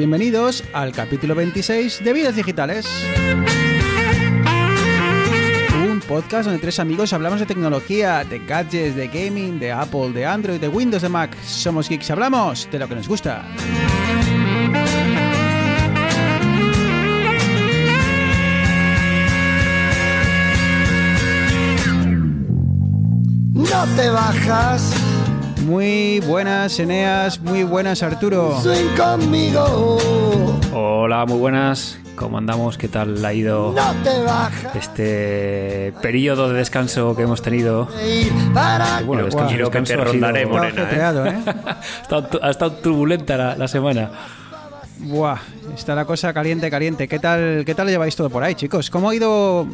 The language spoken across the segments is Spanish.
bienvenidos al capítulo 26 de Vidas Digitales. Un podcast donde tres amigos hablamos de tecnología, de gadgets, de gaming, de Apple, de Android, de Windows, de Mac. Somos geeks, hablamos de lo que nos gusta. No te bajas. Muy buenas, Eneas, muy buenas, Arturo. Swing conmigo. Hola, muy buenas. ¿Cómo andamos? ¿Qué tal ha ido No te bajas. este periodo de descanso que hemos tenido? Para Bueno, descanso, quiero que descanso te ha sido- rondaré, Morena, ¿eh? ¿eh? ha, estado, ha estado turbulenta la, la semana. Buah, está la cosa caliente, caliente. ¿Qué tal, qué tal lo lleváis todo por ahí, chicos? ¿Cómo ha ido,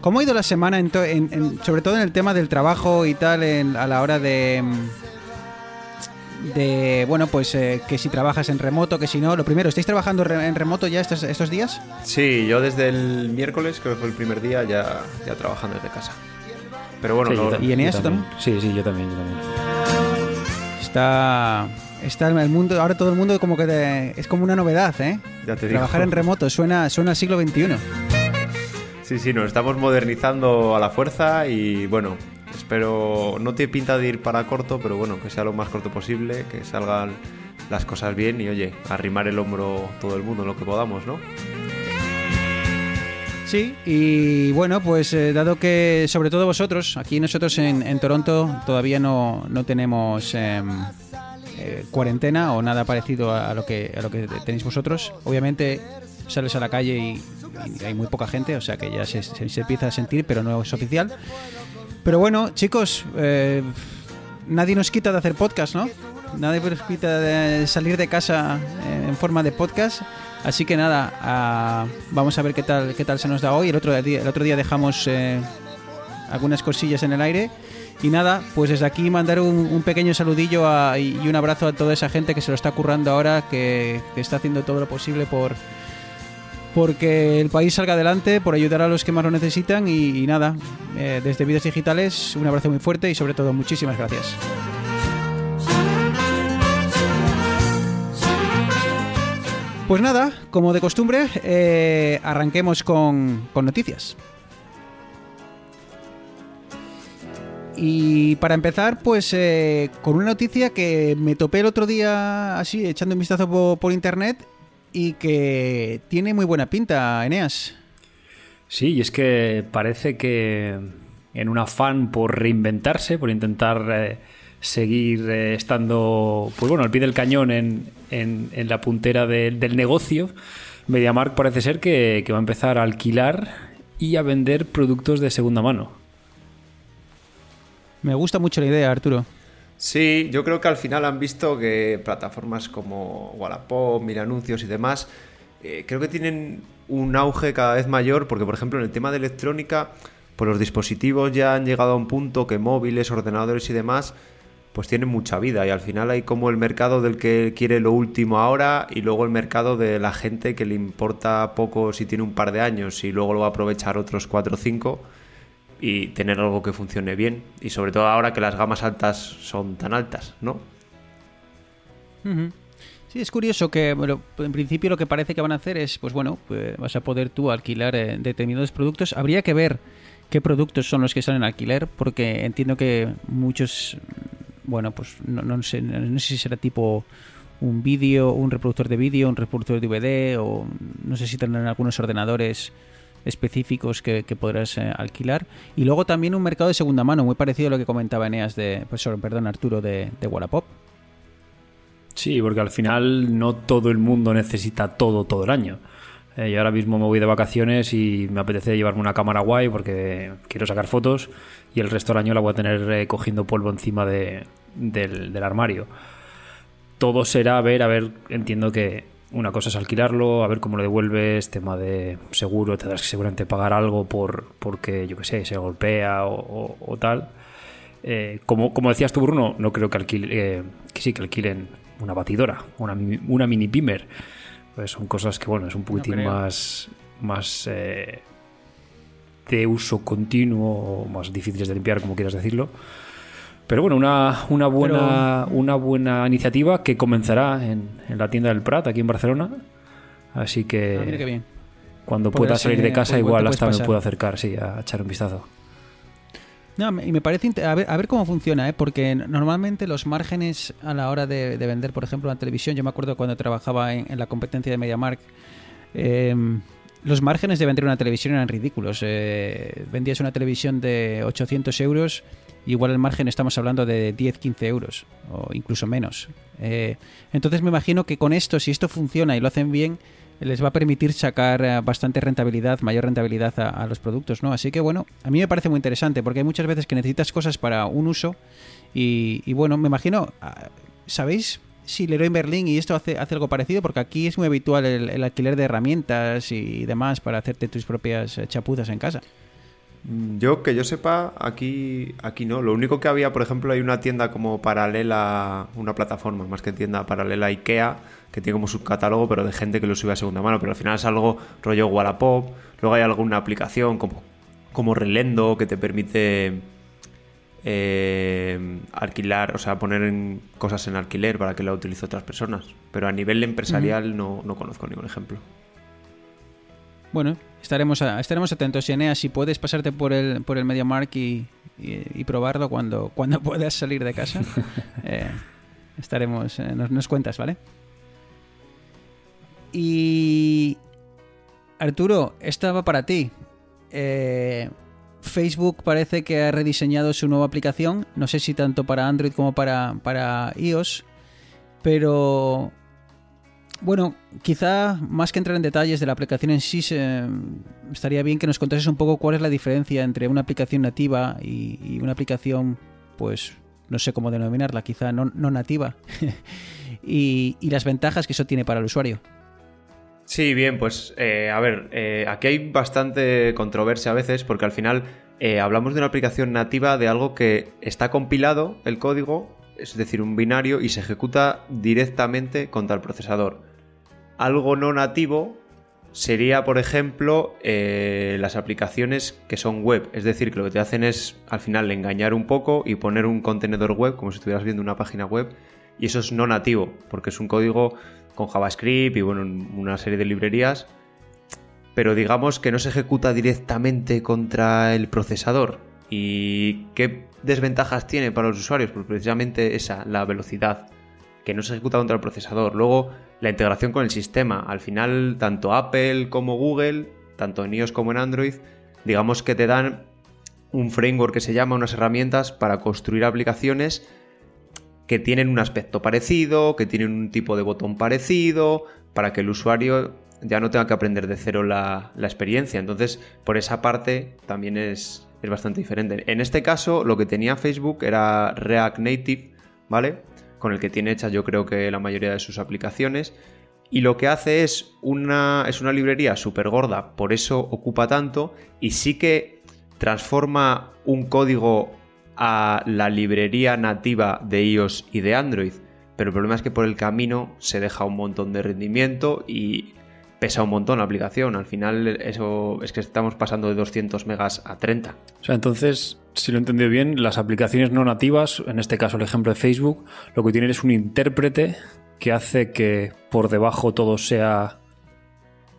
cómo ha ido la semana, en to- en- en- sobre todo en el tema del trabajo y tal, en- a la hora de, mm, de bueno, pues eh, que si trabajas en remoto, que si no. Lo primero, ¿estáis trabajando re- en remoto ya estos, estos días? Sí, yo desde el miércoles, creo que fue el primer día, ya, ya trabajando desde casa. Pero bueno, Sí, no- ¿Y Eneas también? Sí, sí, yo también, yo también. Está, está el mundo, ahora todo el mundo como que de- es como una novedad, ¿eh? ya te digo. Trabajar en remoto suena, suena al siglo XXI. Sí, sí, nos estamos modernizando a la fuerza y bueno, espero, no tiene pinta de ir para corto, pero bueno, que sea lo más corto posible, que salgan las cosas bien y oye, arrimar el hombro todo el mundo lo que podamos, ¿no? Sí, y bueno, pues eh, dado que sobre todo vosotros, aquí nosotros en, en Toronto todavía no, no tenemos em, eh, cuarentena o nada parecido a lo que, a lo que tenéis vosotros, obviamente sales a la calle y, hay muy poca gente, o sea que ya se, empieza a sentir, pero no es oficial. Pero bueno, chicos, eh, nadie nos quita de hacer podcast, ¿no? Nadie nos quita de salir de casa eh, en forma de podcast. Así que nada, vamos a ver qué tal, qué tal se nos da hoy. El otro día, el otro día dejamos eh, algunas cosillas en el aire. Y nada, pues desde aquí mandar un, pequeño saludillo y un abrazo a toda esa gente que se lo está currando ahora, que está haciendo todo lo posible por porque el país salga adelante, por ayudar a los que más lo necesitan. Y, nada, eh, desde Vidas Digitales, un abrazo muy fuerte y sobre todo muchísimas gracias. Pues nada, como de costumbre, eh, arranquemos con, noticias. Y para empezar, pues eh, con una noticia que me topé el otro día así, echando un vistazo po- por, internet y que tiene muy buena pinta, Eneas. Sí, y es que parece que en un afán por reinventarse, por intentar eh, seguir eh, estando, pues bueno, al pie del cañón en, en- en la puntera de- del negocio, MediaMarkt parece ser que, que va a empezar a alquilar y a vender productos de segunda mano. Me gusta mucho la idea, Arturo. Sí, yo creo que al final han visto que plataformas como Wallapop, Mil Anuncios y demás, eh, creo que tienen un auge cada vez mayor, porque por ejemplo en el tema de electrónica, pues los dispositivos ya han llegado a un punto que móviles, ordenadores y demás, pues tienen mucha vida y al final hay como el mercado del que quiere lo último ahora y luego el mercado de la gente que le importa poco si tiene un par de años y luego lo va a aprovechar otros 4 o 5 y tener algo que funcione bien. Y sobre todo ahora que las gamas altas son tan altas, ¿no? Sí, es curioso que bueno, en principio lo que parece que van a hacer es, pues bueno, pues vas a poder tú alquilar eh, determinados productos. Habría que ver qué productos son los que salen a alquiler, porque entiendo que muchos, bueno, pues no, no sé, no sé si será tipo un vídeo, un reproductor de vídeo, un reproductor de DVD, o no sé si tendrán algunos ordenadores específicos que, podrás eh, alquilar. Y luego también un mercado de segunda mano, muy parecido a lo que comentaba Eneas de, pues, perdón, Arturo de, de Wallapop. Sí, porque al final no todo el mundo necesita todo todo el año. Eh, yo ahora mismo me voy de vacaciones y me apetece llevarme una cámara guay porque quiero sacar fotos y el resto del año la voy a tener eh, cogiendo polvo encima de- del, del armario. Todo será a ver, a ver, entiendo que una cosa es alquilarlo, a ver cómo lo devuelves, tema de seguro, tendrás que seguramente pagar algo por porque, yo qué sé, se golpea o, o- o tal. Eh, como, como decías tú, Bruno, no creo que, alquile, eh, que sí, que alquilen una batidora, una, una mini pimer. Pues son cosas que, bueno, es un poquitín más, más eh, de uso continuo o más difíciles de limpiar, como quieras decirlo. Pero bueno, una, una, buena, una buena iniciativa que comenzará en, en la tienda del Prat, aquí en Barcelona. Así que Ah, mira qué bien. cuando pueda salir de casa, igual hasta me puedo acercar, sí, a echar un vistazo. No, y me parece a ver, a ver cómo funciona, ¿eh? porque normalmente los márgenes a la hora de, de vender, por ejemplo, en televisión, yo me acuerdo cuando trabajaba en, en la competencia de MediaMark, eh, los márgenes de vender una televisión eran ridículos. Eh, vendías una televisión de 800 euros, igual el margen estamos hablando de 10, 15 euros, o incluso menos. Eh, entonces me imagino que con esto, si esto funciona y lo hacen bien, les va a permitir sacar eh, bastante rentabilidad, mayor rentabilidad a, los productos, ¿no? Así que bueno, a mí me parece muy interesante porque hay muchas veces que necesitas cosas para un uso y, bueno, me imagino, ah, ¿sabéis si Leroy Merlin y esto hace, algo parecido? Porque aquí es muy habitual el, el alquiler de herramientas y demás para hacerte tus propias eh, chapuzas en casa. Mm, Yo, que yo sepa, aquí, aquí no. Lo único que había, por ejemplo, hay una tienda como paralela, una plataforma, más que tienda paralela IKEA, que tiene como subcatálogo, pero de gente que lo sube a segunda mano. Pero al final es algo rollo Wallapop. Luego hay alguna aplicación como, como Relendo que te permite eh, alquilar, o sea, poner en- cosas en alquiler para que la utilice otras personas. Pero a nivel empresarial no, no conozco ningún ejemplo. Bueno, estaremos, a- estaremos atentos, Enea, si puedes pasarte por el, por el MediaMark y, y, y probarlo cuando, cuando puedas salir de casa. eh, estaremos, eh, nos, nos cuentas, ¿vale? Y Arturo, esta va para ti. Eh, Facebook parece que ha rediseñado su nueva aplicación, no sé si tanto para Android como para, para iOS, pero bueno, quizá más que entrar en detalles de la aplicación en sí, estaría bien que nos contases un poco cuál es la diferencia entre una aplicación nativa y, una aplicación, pues, no sé cómo denominarla, quizá no, nativa, y, y las ventajas que eso tiene para el usuario. Sí, bien, pues eh, a ver, eh, aquí hay bastante controversia a veces porque al final eh, hablamos de una aplicación nativa de algo que está compilado el código, es decir, un binario, y se ejecuta directamente contra el procesador. Algo no nativo sería, por ejemplo, eh, las aplicaciones que son web, es decir, que lo que te hacen es al final engañar un poco y poner un contenedor web como si estuvieras viendo una página web y eso es no nativo, porque es un código con JavaScript y bueno, una serie de librerías, pero digamos que no se ejecuta directamente contra el procesador. ¿Y qué desventajas tiene para los usuarios? Pues precisamente esa, la velocidad, que no se ejecuta contra el procesador. Luego, la integración con el sistema. Al final, tanto Apple como Google, tanto en iOS como en Android, digamos que te dan un framework que se llama, unas herramientas para construir aplicaciones que tienen un aspecto parecido, que tienen un tipo de botón parecido, para que el usuario ya no tenga que aprender de cero la, la experiencia. Entonces, por esa parte también es, es bastante diferente. En este caso, lo que tenía Facebook era React Native, ¿vale? Con el que tiene hecha yo creo que la mayoría de sus aplicaciones. Y lo que hace es una, es una librería súper gorda, por eso ocupa tanto, y sí que transforma un código a la librería nativa de iOS y de Android. Pero el problema es que por el camino se deja un montón de rendimiento y pesa un montón la aplicación. Al final eso es que estamos pasando de 200 megas a 30. O sea, entonces, si lo he entendido bien, las aplicaciones no nativas, en este caso el ejemplo de Facebook, lo que tienen es un intérprete que hace que por debajo todo sea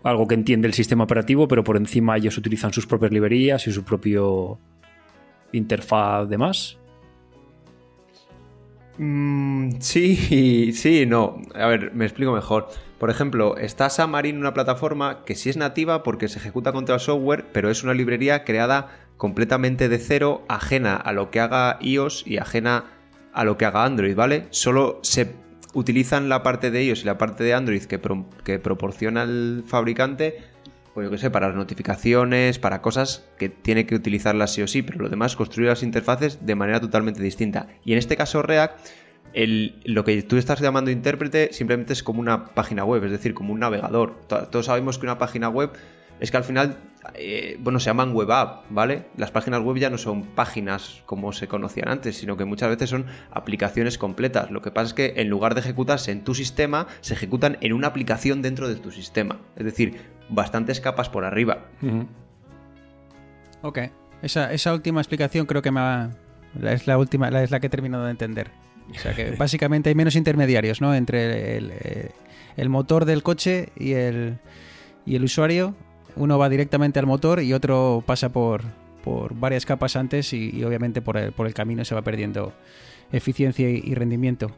algo que entiende el sistema operativo, pero por encima ellos utilizan sus propias librerías y su propio interfaz de más. Mm, sí, sí, no. A ver, me explico mejor. Por ejemplo, está Xamarin, una plataforma que sí es nativa porque se ejecuta contra el software, pero es una librería creada completamente de cero, ajena a lo que haga iOS y ajena a lo que haga Android, ¿vale? Solo se utilizan la parte de iOS y la parte de Android que, pro- que proporciona el fabricante, pues yo qué sé, para las notificaciones, para cosas que tiene que utilizarlas sí o sí, pero lo demás construir las interfaces de manera totalmente distinta. Y en este caso React, el- lo que tú estás llamando intérprete simplemente es como una página web, es decir, como un navegador. To- Todos sabemos que una página web es que al final, eh, bueno, se llaman web app, ¿vale? Las páginas web ya no son páginas como se conocían antes, sino que muchas veces son aplicaciones completas. Lo que pasa es que en lugar de ejecutarse en tu sistema, se ejecutan en una aplicación dentro de tu sistema. Es decir, bastantes capas por arriba. Ok. Esa, esa última explicación creo que me ha, Es la última, la, es la que he terminado de entender. O sea que básicamente hay menos intermediarios, ¿no? Entre el, eh, el motor del coche y el, y el usuario. Uno va directamente al motor y otro pasa por, por varias capas antes y, y obviamente por el, por el camino se va perdiendo eficiencia y, y rendimiento.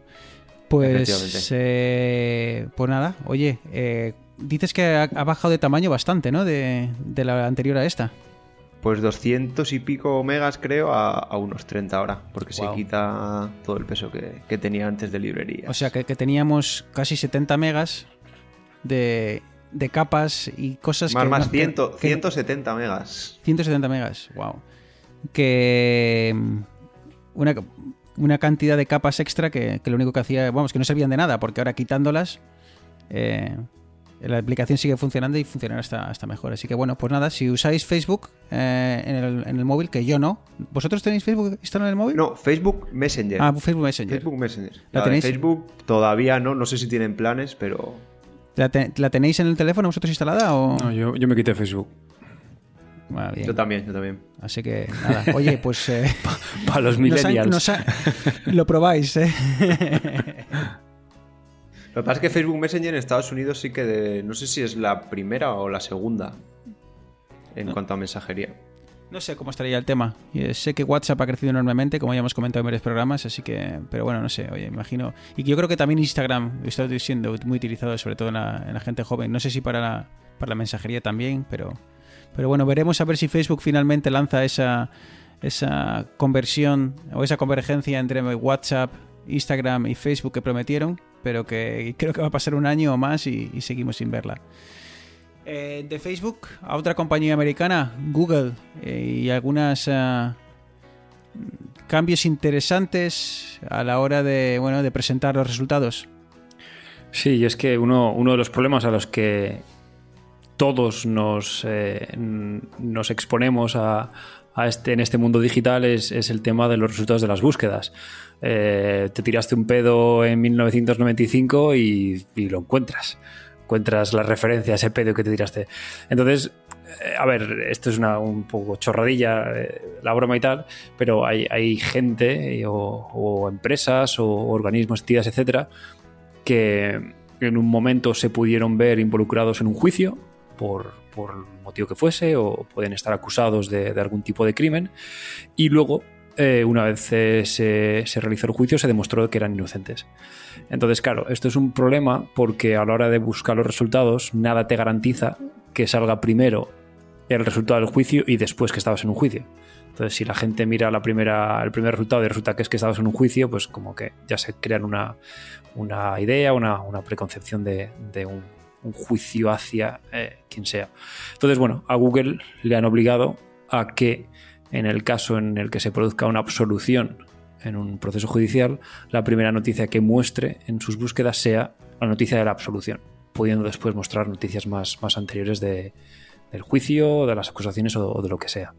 Pues, eh, pues nada, oye, eh, dices que ha, ha bajado de tamaño bastante, ¿no? De, de la anterior a esta. Pues 200 y pico megas creo a, a unos 30 ahora, porque Wow. se quita todo el peso que, que tenía antes de librería. O sea que, que teníamos casi 70 megas de, de capas y cosas más, que... más no- que- 100, que no- 170 megas. 170 megas, wow. Que mm, una, una cantidad de capas extra que, que lo único que hacía, vamos, que no servían de nada, porque ahora quitándolas, eh, la aplicación sigue funcionando y funcionará hasta, hasta mejor. Así que bueno, pues nada, si usáis Facebook eh, en, el, en el móvil, que yo no, ¿vosotros tenéis Facebook instalado en el móvil? No, Facebook Messenger. Ah, Facebook Messenger. Facebook Messenger. ¿La tenéis? Facebook todavía no, no sé si tienen planes, pero ¿La, te- la tenéis en el teléfono vosotros instalada o...? No, yo, yo me quité Facebook. Ah, bien. yo también, yo también. Así que nada, oye, pues... eh, Para los nos ha- millennials. nos ha- lo probáis, ¿eh? Lo que pasa es que Facebook Messenger en Estados Unidos sí que de- no sé si es la primera o la segunda en cuanto a mensajería. No sé cómo estaría el tema. Eh, sé que WhatsApp ha crecido enormemente, como ya hemos comentado en varios programas, así que, pero bueno, no sé, oye, imagino. Y yo creo que también Instagram está siendo muy utilizado, sobre todo en la, en la gente joven. No sé si para la, para la mensajería también, pero, pero bueno, veremos a ver si Facebook finalmente lanza esa, esa conversión o esa convergencia entre WhatsApp, Instagram y Facebook que prometieron, pero que creo que va a pasar un año o más y, seguimos sin verla. Eh, de Facebook a otra compañía americana, Google, eh, y algunos cambios interesantes a la hora de, bueno, de presentar los resultados. Sí, y es que uno, uno de los problemas a los que todos nos, eh, nos exponemos a, a este, en este mundo digital es, es el tema de los resultados de las búsquedas. Eh, te tiraste un pedo en 1995 y, lo encuentras. Encuentras la referencia a ese pedo que te tiraste. Entonces, eh, a ver, esto es una un poco chorradilla, eh, la broma y tal, pero hay, hay gente o, o empresas o organismos, entidades, etcétera, que en un momento se pudieron ver involucrados en un juicio por, por el motivo que fuese o pueden estar acusados de, algún tipo de crimen y luego eh, una vez eh, se, se realizó el juicio se demostró que eran inocentes. Entonces, claro, esto es un problema porque a la hora de buscar los resultados nada te garantiza que salga primero el resultado del juicio y después que estabas en un juicio. Entonces, si la gente mira la primera, el primer resultado y resulta que es que estabas en un juicio, pues como que ya se crean una, una idea, una, una preconcepción de, de un, un juicio hacia eh, quien sea. Entonces, bueno, a Google le han obligado a que en el caso en el que se produzca una absolución en un proceso judicial, la primera noticia que muestre en sus búsquedas sea la noticia de la absolución, pudiendo después mostrar noticias más, más anteriores de, del juicio, de las acusaciones o de lo que sea.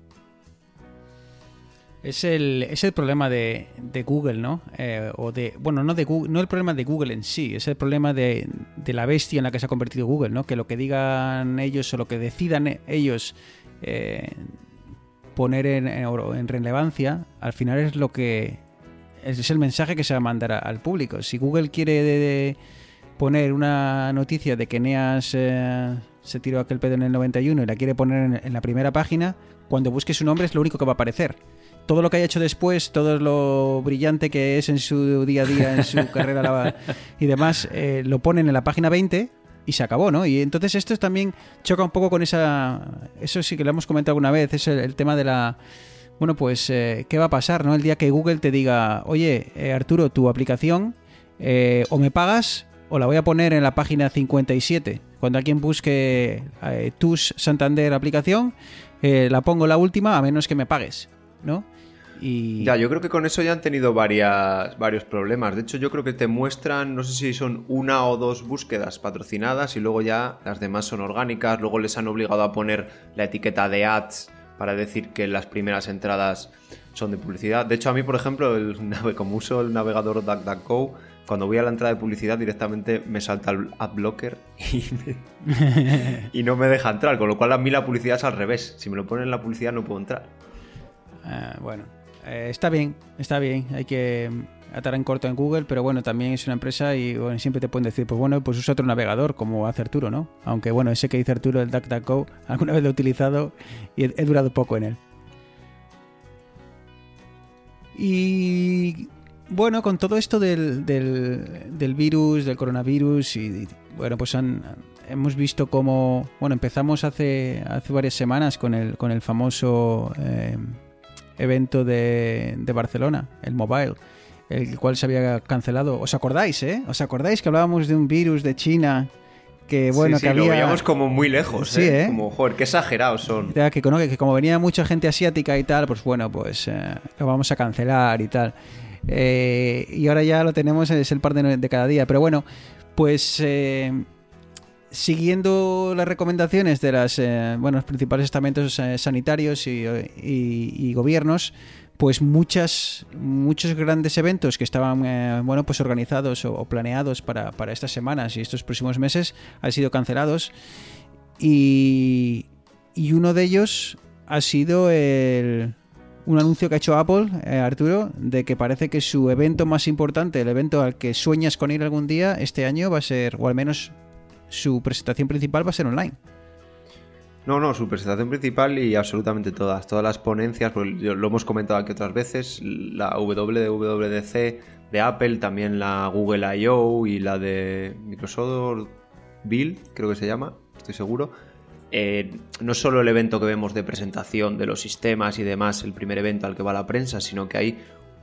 Es el, es el problema de, de Google, ¿no? Eh, o de, bueno, no de Google, no el problema de Google en sí, es el problema de, de la bestia en la que se ha convertido Google, ¿no? Que lo que digan ellos o lo que decidan e- ellos eh, poner en, en, relevancia, al final es lo que es, el mensaje que se va a mandar al público. Si Google quiere poner una noticia de que Eneas eh, se tiró aquel pedo en el 91 y la quiere poner en la primera página, cuando busque su nombre es lo único que va a aparecer todo lo que haya hecho después, todo lo brillante que es en su día a día, en su carrera la- y demás, eh, lo ponen en la página 20 y se acabó, ¿no? Y entonces esto también choca un poco con esa... Eso sí que lo hemos comentado alguna vez, es el, el tema de la... Bueno, pues, eh, ¿qué va a pasar, no? El día que Google te diga, oye, eh, Arturo, tu aplicación eh, o me pagas o la voy a poner en la página 57. Cuando alguien busque TUS Santander aplicación, la pongo la última a menos que me pagues, ¿no? Y... Ya, yo creo que con eso ya han tenido varias, varios problemas. De hecho, yo creo que te muestran, no sé si son una o dos búsquedas patrocinadas y luego ya las demás son orgánicas. Luego les han obligado a poner la etiqueta de ads para decir que las primeras entradas son de publicidad. De hecho, a mí, por ejemplo, el nave- como uso el navegador DuckDuckGo, cuando voy a la entrada de publicidad directamente me salta el adblocker y, me- y no me deja entrar. Con lo cual a mí la publicidad es al revés. Si me lo ponen en la publicidad no puedo entrar. Ah, bueno. Eh, está bien, está bien. Hay que atar en corto en Google, pero bueno, también es una empresa y bueno, siempre te pueden decir, pues bueno, pues usa otro navegador como hace Arturo, ¿no? Aunque bueno, ese que dice Arturo, el DuckDuckGo, alguna vez lo he utilizado y he, durado poco en él. Y bueno, con todo esto del, del, virus, del coronavirus, y, y, bueno, pues han, hemos visto cómo, bueno, empezamos hace, hace varias semanas con el, con el famoso eh, evento de, de Barcelona, el Mobile, el cual se había cancelado. ¿Os acordáis, eh? ¿Os acordáis que hablábamos de un virus de China que bueno, sí, sí, que había... lo veíamos como muy lejos, Sí, ¿eh? ¿eh? Como, joder, qué exagerados son. Ya, que, que, que como venía mucha gente asiática y tal, pues bueno, pues eh, lo vamos a cancelar y tal. Eh, y ahora ya lo tenemos, es el par de, de cada día. Pero bueno, pues eh, siguiendo las recomendaciones de las, eh, los principales estamentos eh, sanitarios y, y, gobiernos, pues muchas, muchos grandes eventos que estaban eh, bueno, pues organizados o, o planeados para, para, estas semanas y estos próximos meses han sido cancelados. Y, y uno de ellos ha sido el, un anuncio que ha hecho Apple, eh, Arturo, de que parece que su evento más importante, el evento al que sueñas con ir algún día, este año va a ser, o al menos su presentación principal va a ser online. No, no, su presentación principal y absolutamente todas, todas las ponencias, pues lo hemos comentado aquí otras veces, la WWDC de Apple, también la Google I.O. y la de Microsoft Build, creo que se llama, estoy seguro. Eh, no solo el evento que vemos de presentación de los sistemas y demás, el primer evento al que va la prensa, sino que hay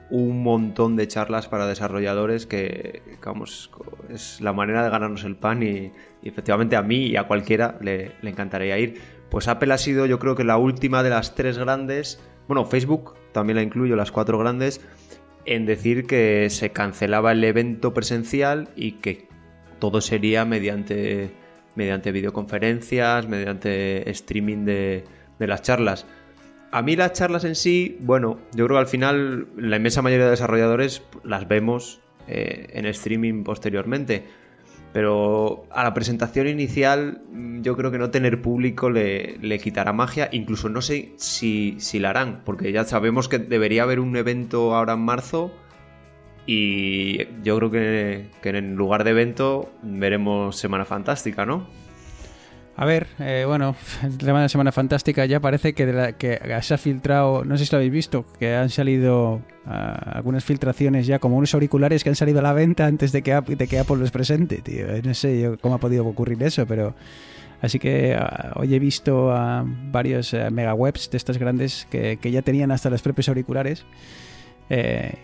un montón de charlas para desarrolladores que, vamos, es la manera de ganarnos el pan y, efectivamente a mí y a cualquiera le, encantaría ir. Pues Apple ha sido yo creo que la última de las tres grandes, bueno, Facebook también la incluyo, las cuatro grandes, en decir que se cancelaba el evento presencial y que todo sería mediante, mediante videoconferencias, mediante streaming de las charlas. A mí las charlas en sí, bueno, yo creo que al final la inmensa mayoría de desarrolladores las vemos eh, en streaming posteriormente. Pero a la presentación inicial yo creo que no tener público le, le quitará magia. Incluso no sé si, si, la harán, porque ya sabemos que debería haber un evento ahora en marzo. Y yo creo que, que en lugar de evento veremos Semana Fantástica, ¿no? A ver, eh, bueno, la Semana Fantástica ya parece que, de la, que, se ha filtrado, no sé si lo habéis visto, que han salido uh, algunas filtraciones ya, como unos auriculares que han salido a la venta antes de que, de que Apple los presente, tío. No sé yo cómo ha podido ocurrir eso, pero... Así que uh, hoy he visto a uh, varios mega webs de estas grandes que, ya tenían hasta los propios auriculares. Eh,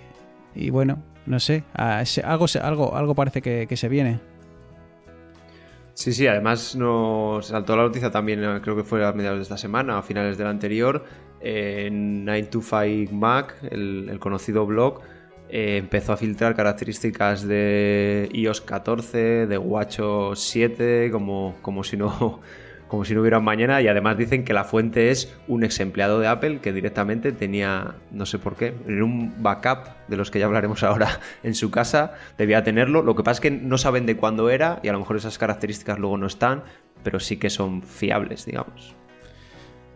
y bueno, no sé, algo, algo, algo parece que se viene. Sí, sí, además nos saltó la noticia también, creo que fue a mediados de esta semana, a finales del anterior, en 9to5Mac, el, el, conocido blog, eh, empezó a filtrar características de iOS 14, de WatchOS 7, como, como si no como si no hubiera mañana y además dicen que la fuente es un ex empleado de Apple que directamente tenía, no sé por qué, en un backup de los que ya hablaremos ahora en su casa, debía tenerlo. Lo que pasa es que no saben de cuándo era y a lo mejor esas características luego no están, pero sí que son fiables, digamos.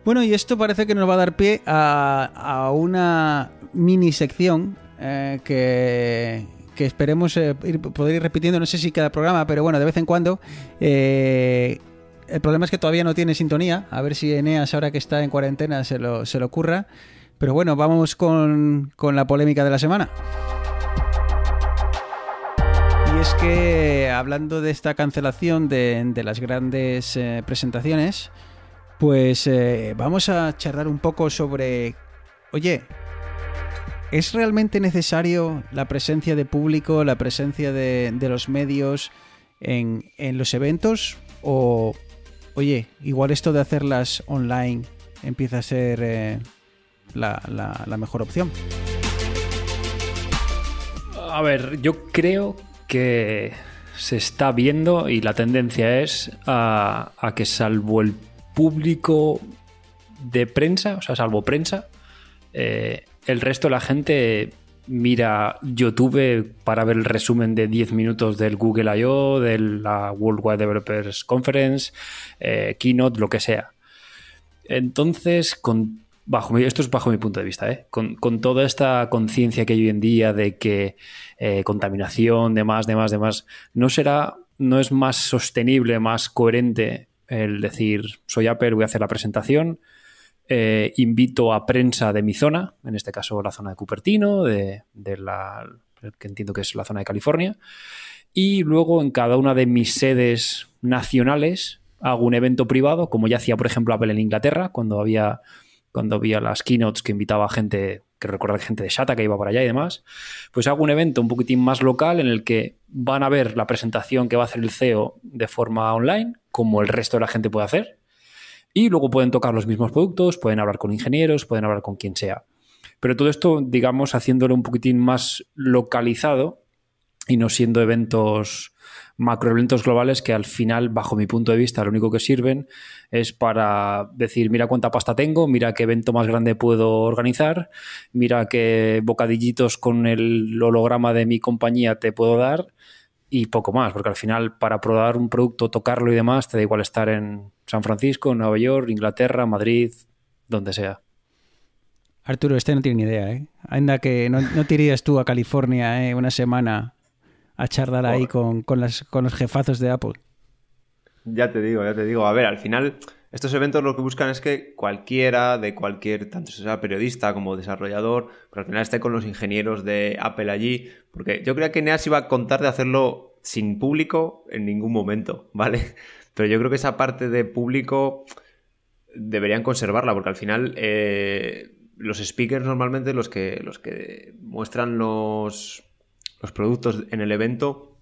Bueno, y esto parece que nos va a dar pie a, una mini sección eh, que, esperemos eh, poder ir repitiendo, no sé si cada programa, pero bueno, de vez en cuando. Eh, el problema es que todavía no tiene sintonía. A ver si Eneas, ahora que está en cuarentena, se lo, se lo ocurra. Pero bueno, vamos con, con la polémica de la semana. Y es que, hablando de esta cancelación de, de las grandes eh, presentaciones, pues eh, vamos a charlar un poco sobre, oye, ¿es realmente necesario la presencia de público, la presencia de, de los medios en, en los eventos? ¿O oye, igual esto de hacerlas online empieza a ser eh, la, mejor opción. A ver, yo creo que se está viendo y la tendencia es a, a que salvo el público de prensa, o sea, salvo prensa, eh, el resto de la gente mira YouTube para ver el resumen de 10 minutos del Google I.O., de la Worldwide Developers Conference, eh, Keynote, lo que sea. Entonces, con bajo esto es bajo mi punto de vista, ¿eh? con, con toda esta conciencia que hay hoy en día de que eh, contaminación, demás, demás, demás, ¿no será, no es más sostenible, más coherente el decir, soy Apple, voy a hacer la presentación, eh, invito a prensa de mi zona, en este caso la zona de Cupertino, de, la, que entiendo que es la zona de California, y luego en cada una de mis sedes nacionales hago un evento privado, como ya hacía, por ejemplo, Apple en Inglaterra, cuando había, cuando había las keynotes que invitaba a gente, que recuerda gente de Shata que iba por allá y demás, pues hago un evento un poquitín más local en el que van a ver la presentación que va a hacer el CEO de forma online, como el resto de la gente puede hacer, y luego pueden tocar los mismos productos, pueden hablar con ingenieros, pueden hablar con quien sea. Pero todo esto, digamos, haciéndolo un poquitín más localizado y no siendo eventos macroeventos globales que al final, bajo mi punto de vista, lo único que sirven es para decir, mira cuánta pasta tengo, mira qué evento más grande puedo organizar, mira qué bocadillitos con el holograma de mi compañía te puedo dar y poco más, porque al final para probar un producto, tocarlo y demás, te da igual estar en San Francisco, Nueva York, Inglaterra, Madrid, donde sea. Arturo, este no tiene ni idea, ¿eh? Anda que no, no te irías tú a California ¿eh? una semana a charlar ahí con, con, las, con los jefazos de Apple. Ya te digo, ya te digo. A ver, al final, estos eventos lo que buscan es que cualquiera, de cualquier, tanto sea periodista como desarrollador, pero al final esté con los ingenieros de Apple allí. Porque yo creía que Neas iba a contar de hacerlo sin público en ningún momento, ¿vale? Pero yo creo que esa parte de público deberían conservarla, porque al final eh, los speakers normalmente los que, los que muestran los, los productos en el evento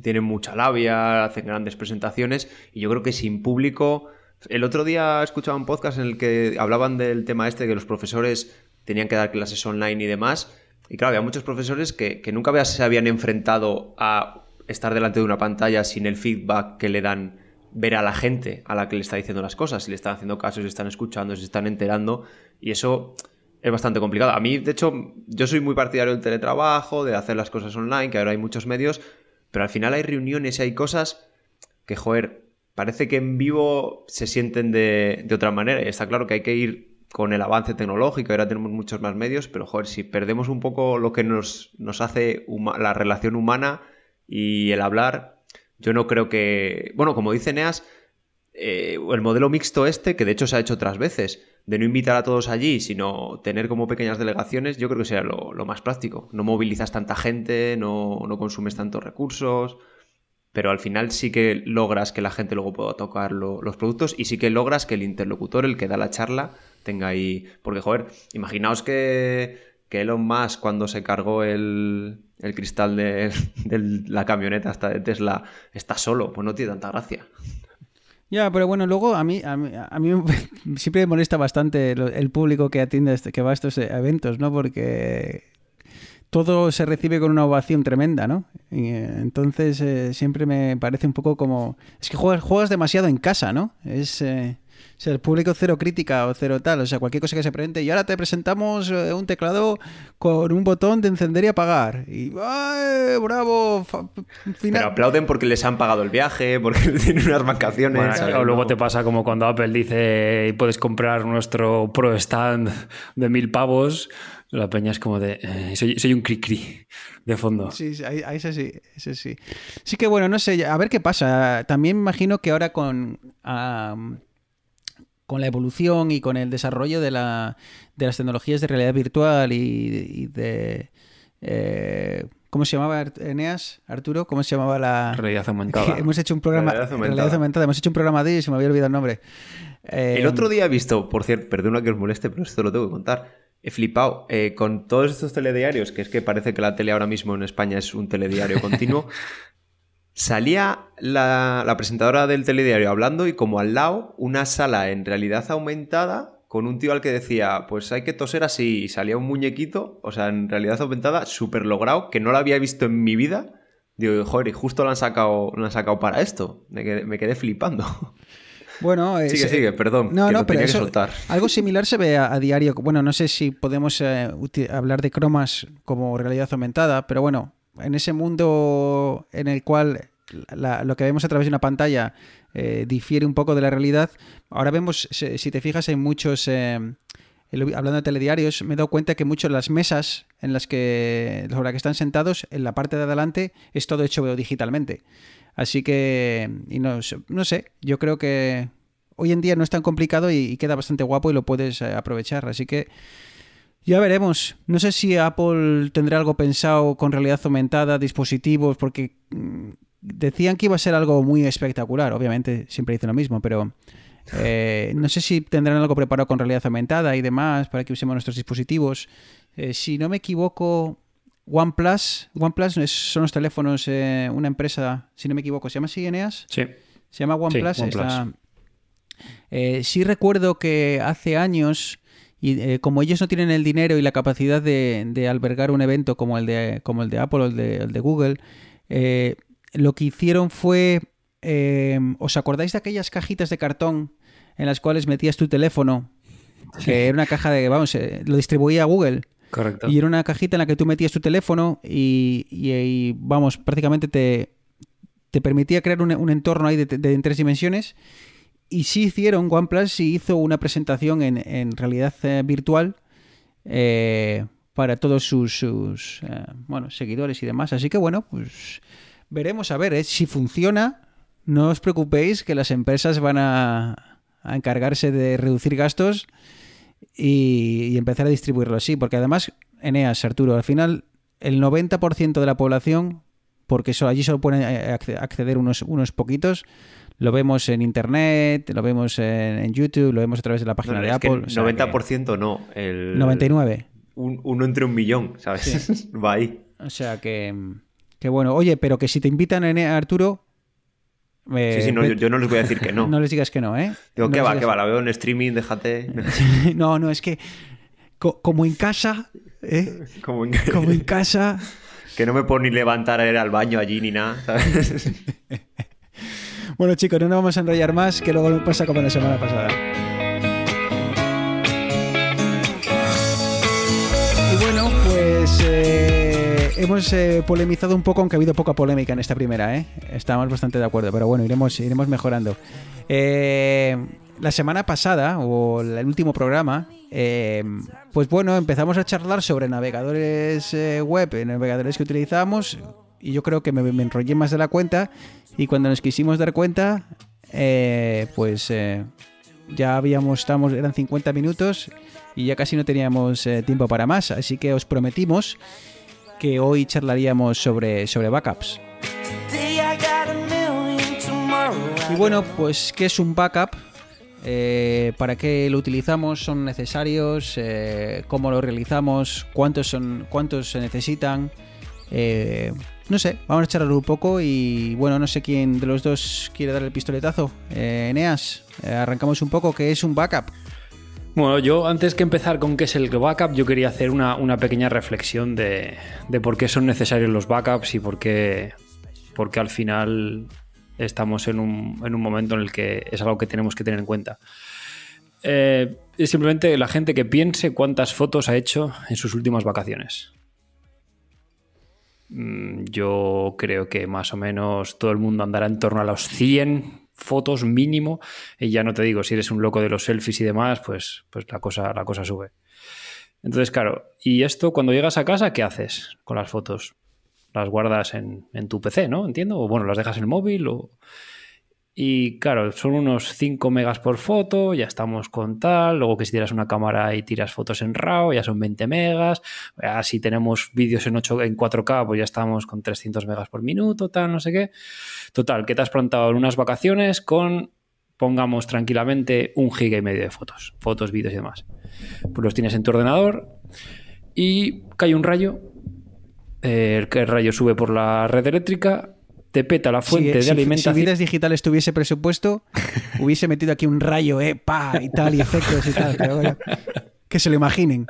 tienen mucha labia, hacen grandes presentaciones y yo creo que sin público... El otro día escuchaba un podcast en el que hablaban del tema este que los profesores tenían que dar clases online y demás. Y claro, había muchos profesores que, que nunca se habían enfrentado a estar delante de una pantalla sin el feedback que le dan ver a la gente a la que le está diciendo las cosas, si le están haciendo caso, si están escuchando, si están enterando. Y eso es bastante complicado. A mí, de hecho, yo soy muy partidario del teletrabajo, de hacer las cosas online, que ahora hay muchos medios, pero al final hay reuniones y hay cosas que, joder, parece que en vivo se sienten de, otra manera. Y está claro que hay que ir con el avance tecnológico, ahora tenemos muchos más medios, pero joder, si perdemos un poco lo que nos, nos hace la relación humana y el hablar, yo no creo que... Bueno, como dice Neas, eh, el modelo mixto este, que de hecho se ha hecho otras veces, de no invitar a todos allí, sino tener como pequeñas delegaciones, yo creo que sería lo, lo más práctico. No movilizas tanta gente, no, no, consumes tantos recursos, pero al final sí que logras que la gente luego pueda tocar lo, los productos y sí que logras que el interlocutor, el que da la charla, tenga ahí... Porque, joder, imaginaos que, Elon Musk cuando se cargó el, cristal de, de, la camioneta hasta de Tesla está solo, pues no tiene tanta gracia. Ya, pero bueno, luego a mí, a mí, a mí siempre me molesta bastante el público que atiende, este, que va a estos eventos, ¿no? Porque todo se recibe con una ovación tremenda, ¿no? Y, entonces eh, siempre me parece un poco como... Es que juegas, juegas demasiado en casa, ¿no? Es... Eh, o sea, el público cero crítica o cero tal, o sea, cualquier cosa que se presente. Y ahora te presentamos eh, un teclado con un botón de encender y apagar. Y ¡ay, bravo! Final. Pero aplauden porque les han pagado el viaje, porque tienen unas vacaciones. Bueno, o luego te pasa como cuando Apple dice puedes comprar nuestro Pro Stand de mil pavos. La peña es como de. Eh, soy, soy, un cri-cri de fondo. Sí, sí, ahí, ahí sí, ese sí. Sí que bueno, no sé, a ver qué pasa. También me imagino que ahora con. Um, con la evolución y con el desarrollo de, la, de las tecnologías de realidad virtual y, y de... Eh, ¿Cómo se llamaba Eneas, Arturo? ¿Cómo se llamaba la realidad aumentada? hemos hecho un programa realidad aumentada. realidad aumentada. Hemos hecho un programa de y se me había olvidado el nombre. Eh, el otro día he visto, por cierto, perdona que os moleste, pero esto lo tengo que contar. He flipado eh, con todos estos telediarios, que es que parece que la tele ahora mismo en España es un telediario continuo. salía la, la, presentadora del telediario hablando y como al lado una sala en realidad aumentada con un tío al que decía, pues hay que toser así y salía un muñequito, o sea, en realidad aumentada, súper logrado, que no lo había visto en mi vida. Digo, joder, y justo lo han sacado, lo han sacado para esto. Me quedé, me quedé flipando. Bueno, sigue, es, sigue, perdón. No, que no, pero eso, algo similar se ve a, a, diario. Bueno, no sé si podemos eh, hablar de cromas como realidad aumentada, pero bueno, en ese mundo en el cual la, lo que vemos a través de una pantalla eh, difiere un poco de la realidad. Ahora vemos, si te fijas, hay muchos, eh, el- hablando de telediarios, me he dado cuenta que muchas de las mesas en las que, sobre las que están sentados, en la parte de adelante, es todo hecho digitalmente. Así que, y no, sé- yo creo que hoy en día no es tan complicado y, y queda bastante guapo y lo puedes eh, aprovechar. Así que ya veremos. No sé si Apple tendrá algo pensado con realidad aumentada, dispositivos, porque mm, decían que iba a ser algo muy espectacular. Obviamente siempre dicen lo mismo, pero eh, no sé si tendrán algo preparado con realidad aumentada y demás para que usemos nuestros dispositivos. Eh, si no me equivoco, OnePlus, OnePlus son los teléfonos, eh, una empresa, si no me equivoco, ¿se llama así, Eneas? Sí. Se llama OnePlus. Sí, Eh, sí recuerdo que hace años, y eh, como ellos no tienen el dinero y la capacidad de, de albergar un evento como el de, como el de Apple o el de, el de Google, lo que hicieron fue... ¿Os acordáis de aquellas cajitas de cartón en las cuales metías tu teléfono? Que era una caja de, vamos, lo distribuía Google. Y era una cajita en la que tú metías tu teléfono y, vamos, prácticamente te, te permitía crear un, entorno ahí de, tres dimensiones. Y sí hicieron, OnePlus sí hizo una presentación en, en realidad eh, virtual eh, para todos sus, sus, eh, bueno, seguidores y demás. Así que bueno, pues veremos a ver eh, si funciona. No os preocupéis que las empresas van a, a encargarse de reducir gastos y, y empezar a distribuirlo así. Porque además, Eneas, Arturo, al final el 90% de la población, porque eso, allí solo pueden eh, acce- acceder unos, unos poquitos, lo vemos en Internet, lo vemos en, en YouTube, lo vemos a través de la página No, de Apple. o sea que 90% no. El, 99. un- uno entre un millón, ¿sabes? Va ahí. O sea que, que bueno. Oye, pero que si te invitan, Ene- Arturo... eh, Sí, sí, no, yo, no les voy a decir que no. no les digas que no, ¿eh? Digo, No ¿qué va? ¿Qué va? La veo en streaming, déjate. no, no, es que co- como en casa, ¿eh? Como en- Como en casa... Que no me puedo ni levantar a ir al baño allí ni nada, ¿sabes? Bueno, chicos, no nos vamos a enrollar más, que luego pasa como la semana pasada. Y bueno, pues eh, hemos eh, polemizado un poco, aunque ha habido poca polémica en esta primera, ¿eh? Estamos bastante de acuerdo, pero bueno, iremos, iremos mejorando. Eh, la semana pasada, o el último programa, eh, pues bueno, empezamos a charlar sobre navegadores eh, web, eh, navegadores que utilizamos, y yo creo que me, enrollé más de la cuenta, y cuando nos quisimos dar cuenta, pues ya habíamos, estamos, eran 50 minutos y ya casi no teníamos tiempo para más, así que os prometimos que hoy charlaríamos sobre, sobre backups. Y bueno, pues ¿qué es un backup? Eh, ¿Para qué lo utilizamos? ¿Son necesarios? Eh, ¿Cómo lo realizamos? ¿Cuántos, son, cuántos se necesitan? Eh, no sé, vamos a charlar un poco y bueno, no sé quién de los dos quiere dar el pistoletazo. Eh, Eneas, arrancamos un poco. ¿Qué es un backup? Bueno, yo antes que empezar con qué es el backup, yo quería hacer una, una pequeña reflexión de, de por qué son necesarios los backups y por qué, por qué al final estamos en un, en un momento en el que es algo que tenemos que tener en cuenta. Eh, es simplemente la gente que piense cuántas fotos ha hecho en sus últimas vacaciones. Mm, Yo creo que más o menos todo el mundo andará en torno a los 100 fotos mínimo. Y ya no te digo, si eres un loco de los selfies y demás, pues, pues la, cosa, la cosa sube. Entonces, claro, y esto cuando llegas a casa, ¿qué haces con las fotos? Las guardas en, en tu PC, ¿no? Entiendo. O bueno, las dejas en el móvil o... Y claro, son unos 5 megas por foto, ya estamos con tal. Luego que si tiras una cámara y tiras fotos en RAW, ya son 20 megas. Ya si tenemos vídeos en, 8, en 4K, pues ya estamos con 300 megas por minuto, tal, no sé qué. Total, que te has plantado en unas vacaciones con, pongamos tranquilamente, un giga y medio de fotos. Fotos, vídeos y demás. Pues los tienes en tu ordenador y cae un rayo. eh, el rayo sube por la red eléctrica, te peta la fuente si, de si- alimentación. Si Vidas Digitales tuviese presupuesto, hubiese metido aquí un rayo, eh, pa, y tal, y efectos y tal. Pero bueno, que se lo imaginen.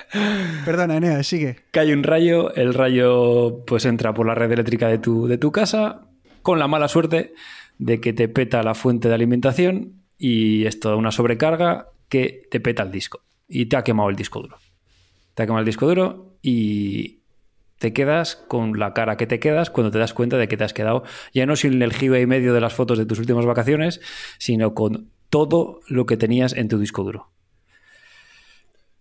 Perdona, Eneas, sigue. cae un rayo, el rayo pues entra por la red eléctrica de tu, de tu casa con la mala suerte de que te peta la fuente de alimentación y esto da una sobrecarga que te peta el disco y te ha quemado el disco duro. Te ha quemado el disco duro y te quedas con la cara que te quedas cuando te das cuenta de que te has quedado ya no sin el giga y medio de las fotos de tus últimas vacaciones, sino con todo lo que tenías en tu disco duro.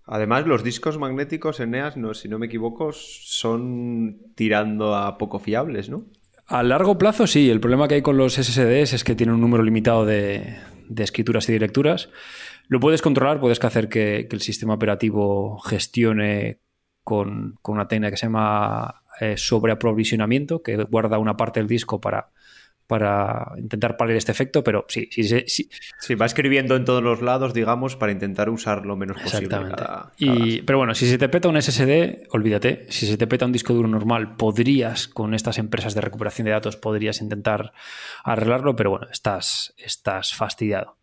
Además, los discos magnéticos Eneas, no, si no me equivoco, son tirando a poco fiables, ¿no? A largo plazo sí, el problema que hay con los SSDs es que tienen un número limitado de, de escrituras y de lecturas. Lo puedes controlar, puedes hacer que, que el sistema operativo gestione con, con, una técnica que se llama eh, sobreaprovisionamiento, que guarda una parte del disco para, para intentar paliar este efecto, pero sí, sí, sí, sí. Sí, va escribiendo en todos los lados, digamos, para intentar usar lo menos posible. Exactamente. cada- Y, cada- pero bueno, si se te peta un SSD, olvídate. Si se te peta un disco duro normal, podrías, con estas empresas de recuperación de datos, podrías intentar arreglarlo, pero bueno, estás, estás fastidiado.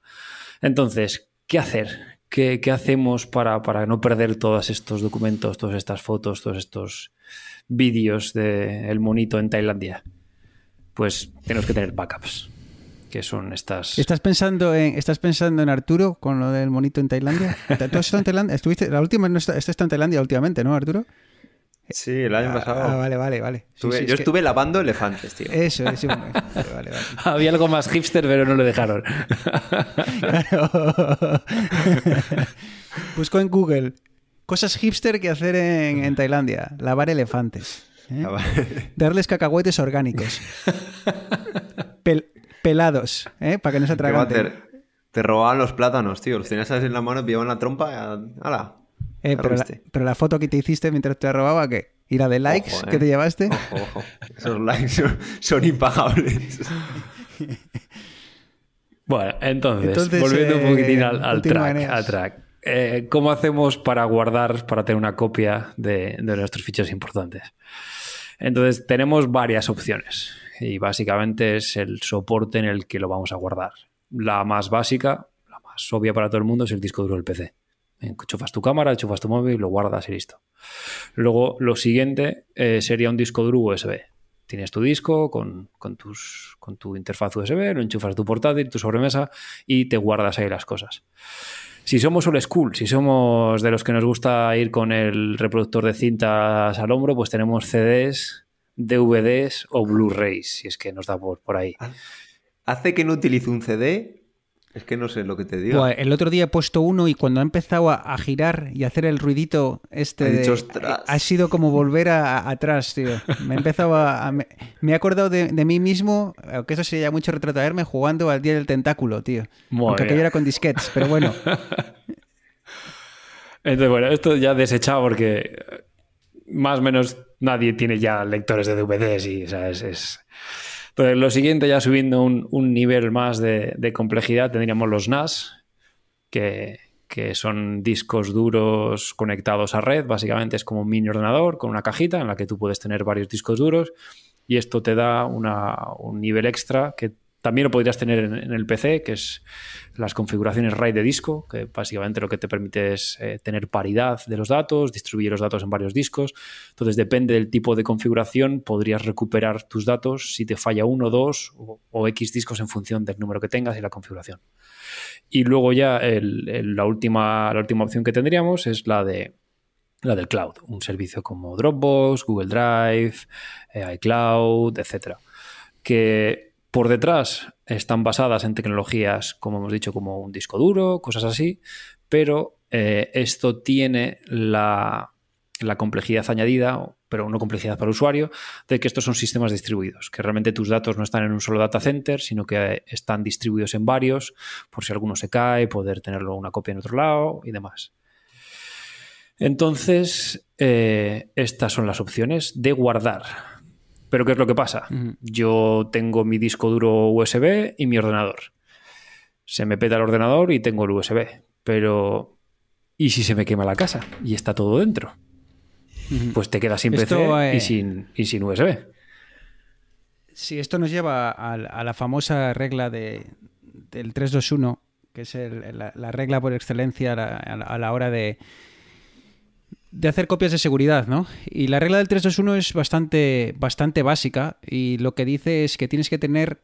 Entonces, ¿qué hacer? ¿Qué, hacemos para, para no perder todos estos documentos, todas estas fotos, todos estos vídeos del monito en Tailandia? Pues tenemos que tener backups, que son estas... ¿Estás pensando en, estás pensando en Arturo con lo del monito en Tailandia? ¿Tú has estado en Tailandia? ¿Estuviste, la última no está, está en Tailandia últimamente, ¿no, Arturo? Sí, el año pasado. Ah, vale, vale, vale. Sí, Estuve- sí, es yo que- estuve lavando elefantes, tío. Eso, eso. Vale, vale. Había algo más hipster, pero no lo dejaron. Claro. Busco en Google cosas hipster que hacer en, en Tailandia. Lavar elefantes. ¿eh? Ah. Darles cacahuetes orgánicos. Pel- pelados, ¿eh? Para que no se ¿Qué va a atraganten. Te robaban los plátanos, tío. Los tenías en la mano, pillaban la trompa y... ¡Hala! Eh, pero, la, Arruiste. pero la foto que te hiciste mientras te robaba, ¿qué? ¿Y la de likes Ojo, eh. que te llevaste? Ojo, ojo. Esos likes son, son impagables. Bueno, entonces, Entonces, volviendo un eh, poquitín al, track. Al track. Eh, ¿Cómo hacemos para guardar, para tener una copia de, de nuestros ficheros importantes? Entonces, tenemos varias opciones y básicamente es el soporte en el que lo vamos a guardar. La más básica, la más obvia para todo el mundo es el disco duro del PC. Enchufas tu cámara, enchufas tu móvil, lo guardas y listo. Luego, lo siguiente eh, sería un disco duro USB. Tienes tu disco con, con, tus, con tu interfaz USB, lo enchufas tu portátil, tu sobremesa y te guardas ahí las cosas. Si somos old school, si somos de los que nos gusta ir con el reproductor de cintas al hombro, pues tenemos CDs, DVDs o Blu-rays, si es que nos da por, por ahí. Hace que no utilice un CD. Es que no sé lo que te digo. El otro día he puesto uno y cuando ha empezado a, a girar y a hacer el ruidito este Ha ha sido como volver a- a- atrás, tío. Me he empezado a, a- me, me he acordado de, de mí mismo, aunque eso sería mucho retrotraerme jugando al día del tentáculo, tío. Madre Aunque aquello era con disquetes, pero bueno. Entonces, bueno, esto ya desechado porque eh, más o menos nadie tiene ya lectores de DVDs y, o sea, es... es- Lo siguiente, ya subiendo un, un nivel más de, de complejidad, tendríamos los NAS, que, que son discos duros conectados a red. Básicamente es como un mini ordenador con una cajita en la que tú puedes tener varios discos duros y esto te da una- un nivel extra que también lo podrías tener en, el PC, que es las configuraciones RAID de disco, que básicamente lo que te permite es eh, tener paridad de los datos, distribuir los datos en varios discos. Entonces, depende del tipo de configuración, podrías recuperar tus datos si te falla uno, dos o, X discos en función del número que tengas y la configuración. Y luego ya la, última, la última opción que tendríamos es la de la del cloud, un servicio como Dropbox, Google Drive, eh, iCloud, etcétera, que por detrás están basadas en tecnologías, como hemos dicho, como un disco duro, cosas así, pero eh, esto tiene la, complejidad añadida, pero una complejidad para el usuario, de que estos son sistemas distribuidos, que realmente tus datos no están en un solo data center, sino que están distribuidos en varios, por si alguno se cae, poder tenerlo una copia en otro lado y demás. Entonces, eh, estas son las opciones de guardar. Pero ¿qué es lo que pasa? Yo tengo mi disco duro USB y mi ordenador. Se me peta el ordenador y tengo el USB. Pero, ¿y si se me quema la casa y está todo dentro? Pues te quedas sin Esto, PC eh, y, sin, y sin USB. Sí, esto nos lleva a, a la famosa regla de, del 321, que es el- la, la regla por excelencia a la- a la hora de, de hacer copias de seguridad, ¿no? Y la regla del 321 es bastante, bastante básica y lo que dice es que tienes que tener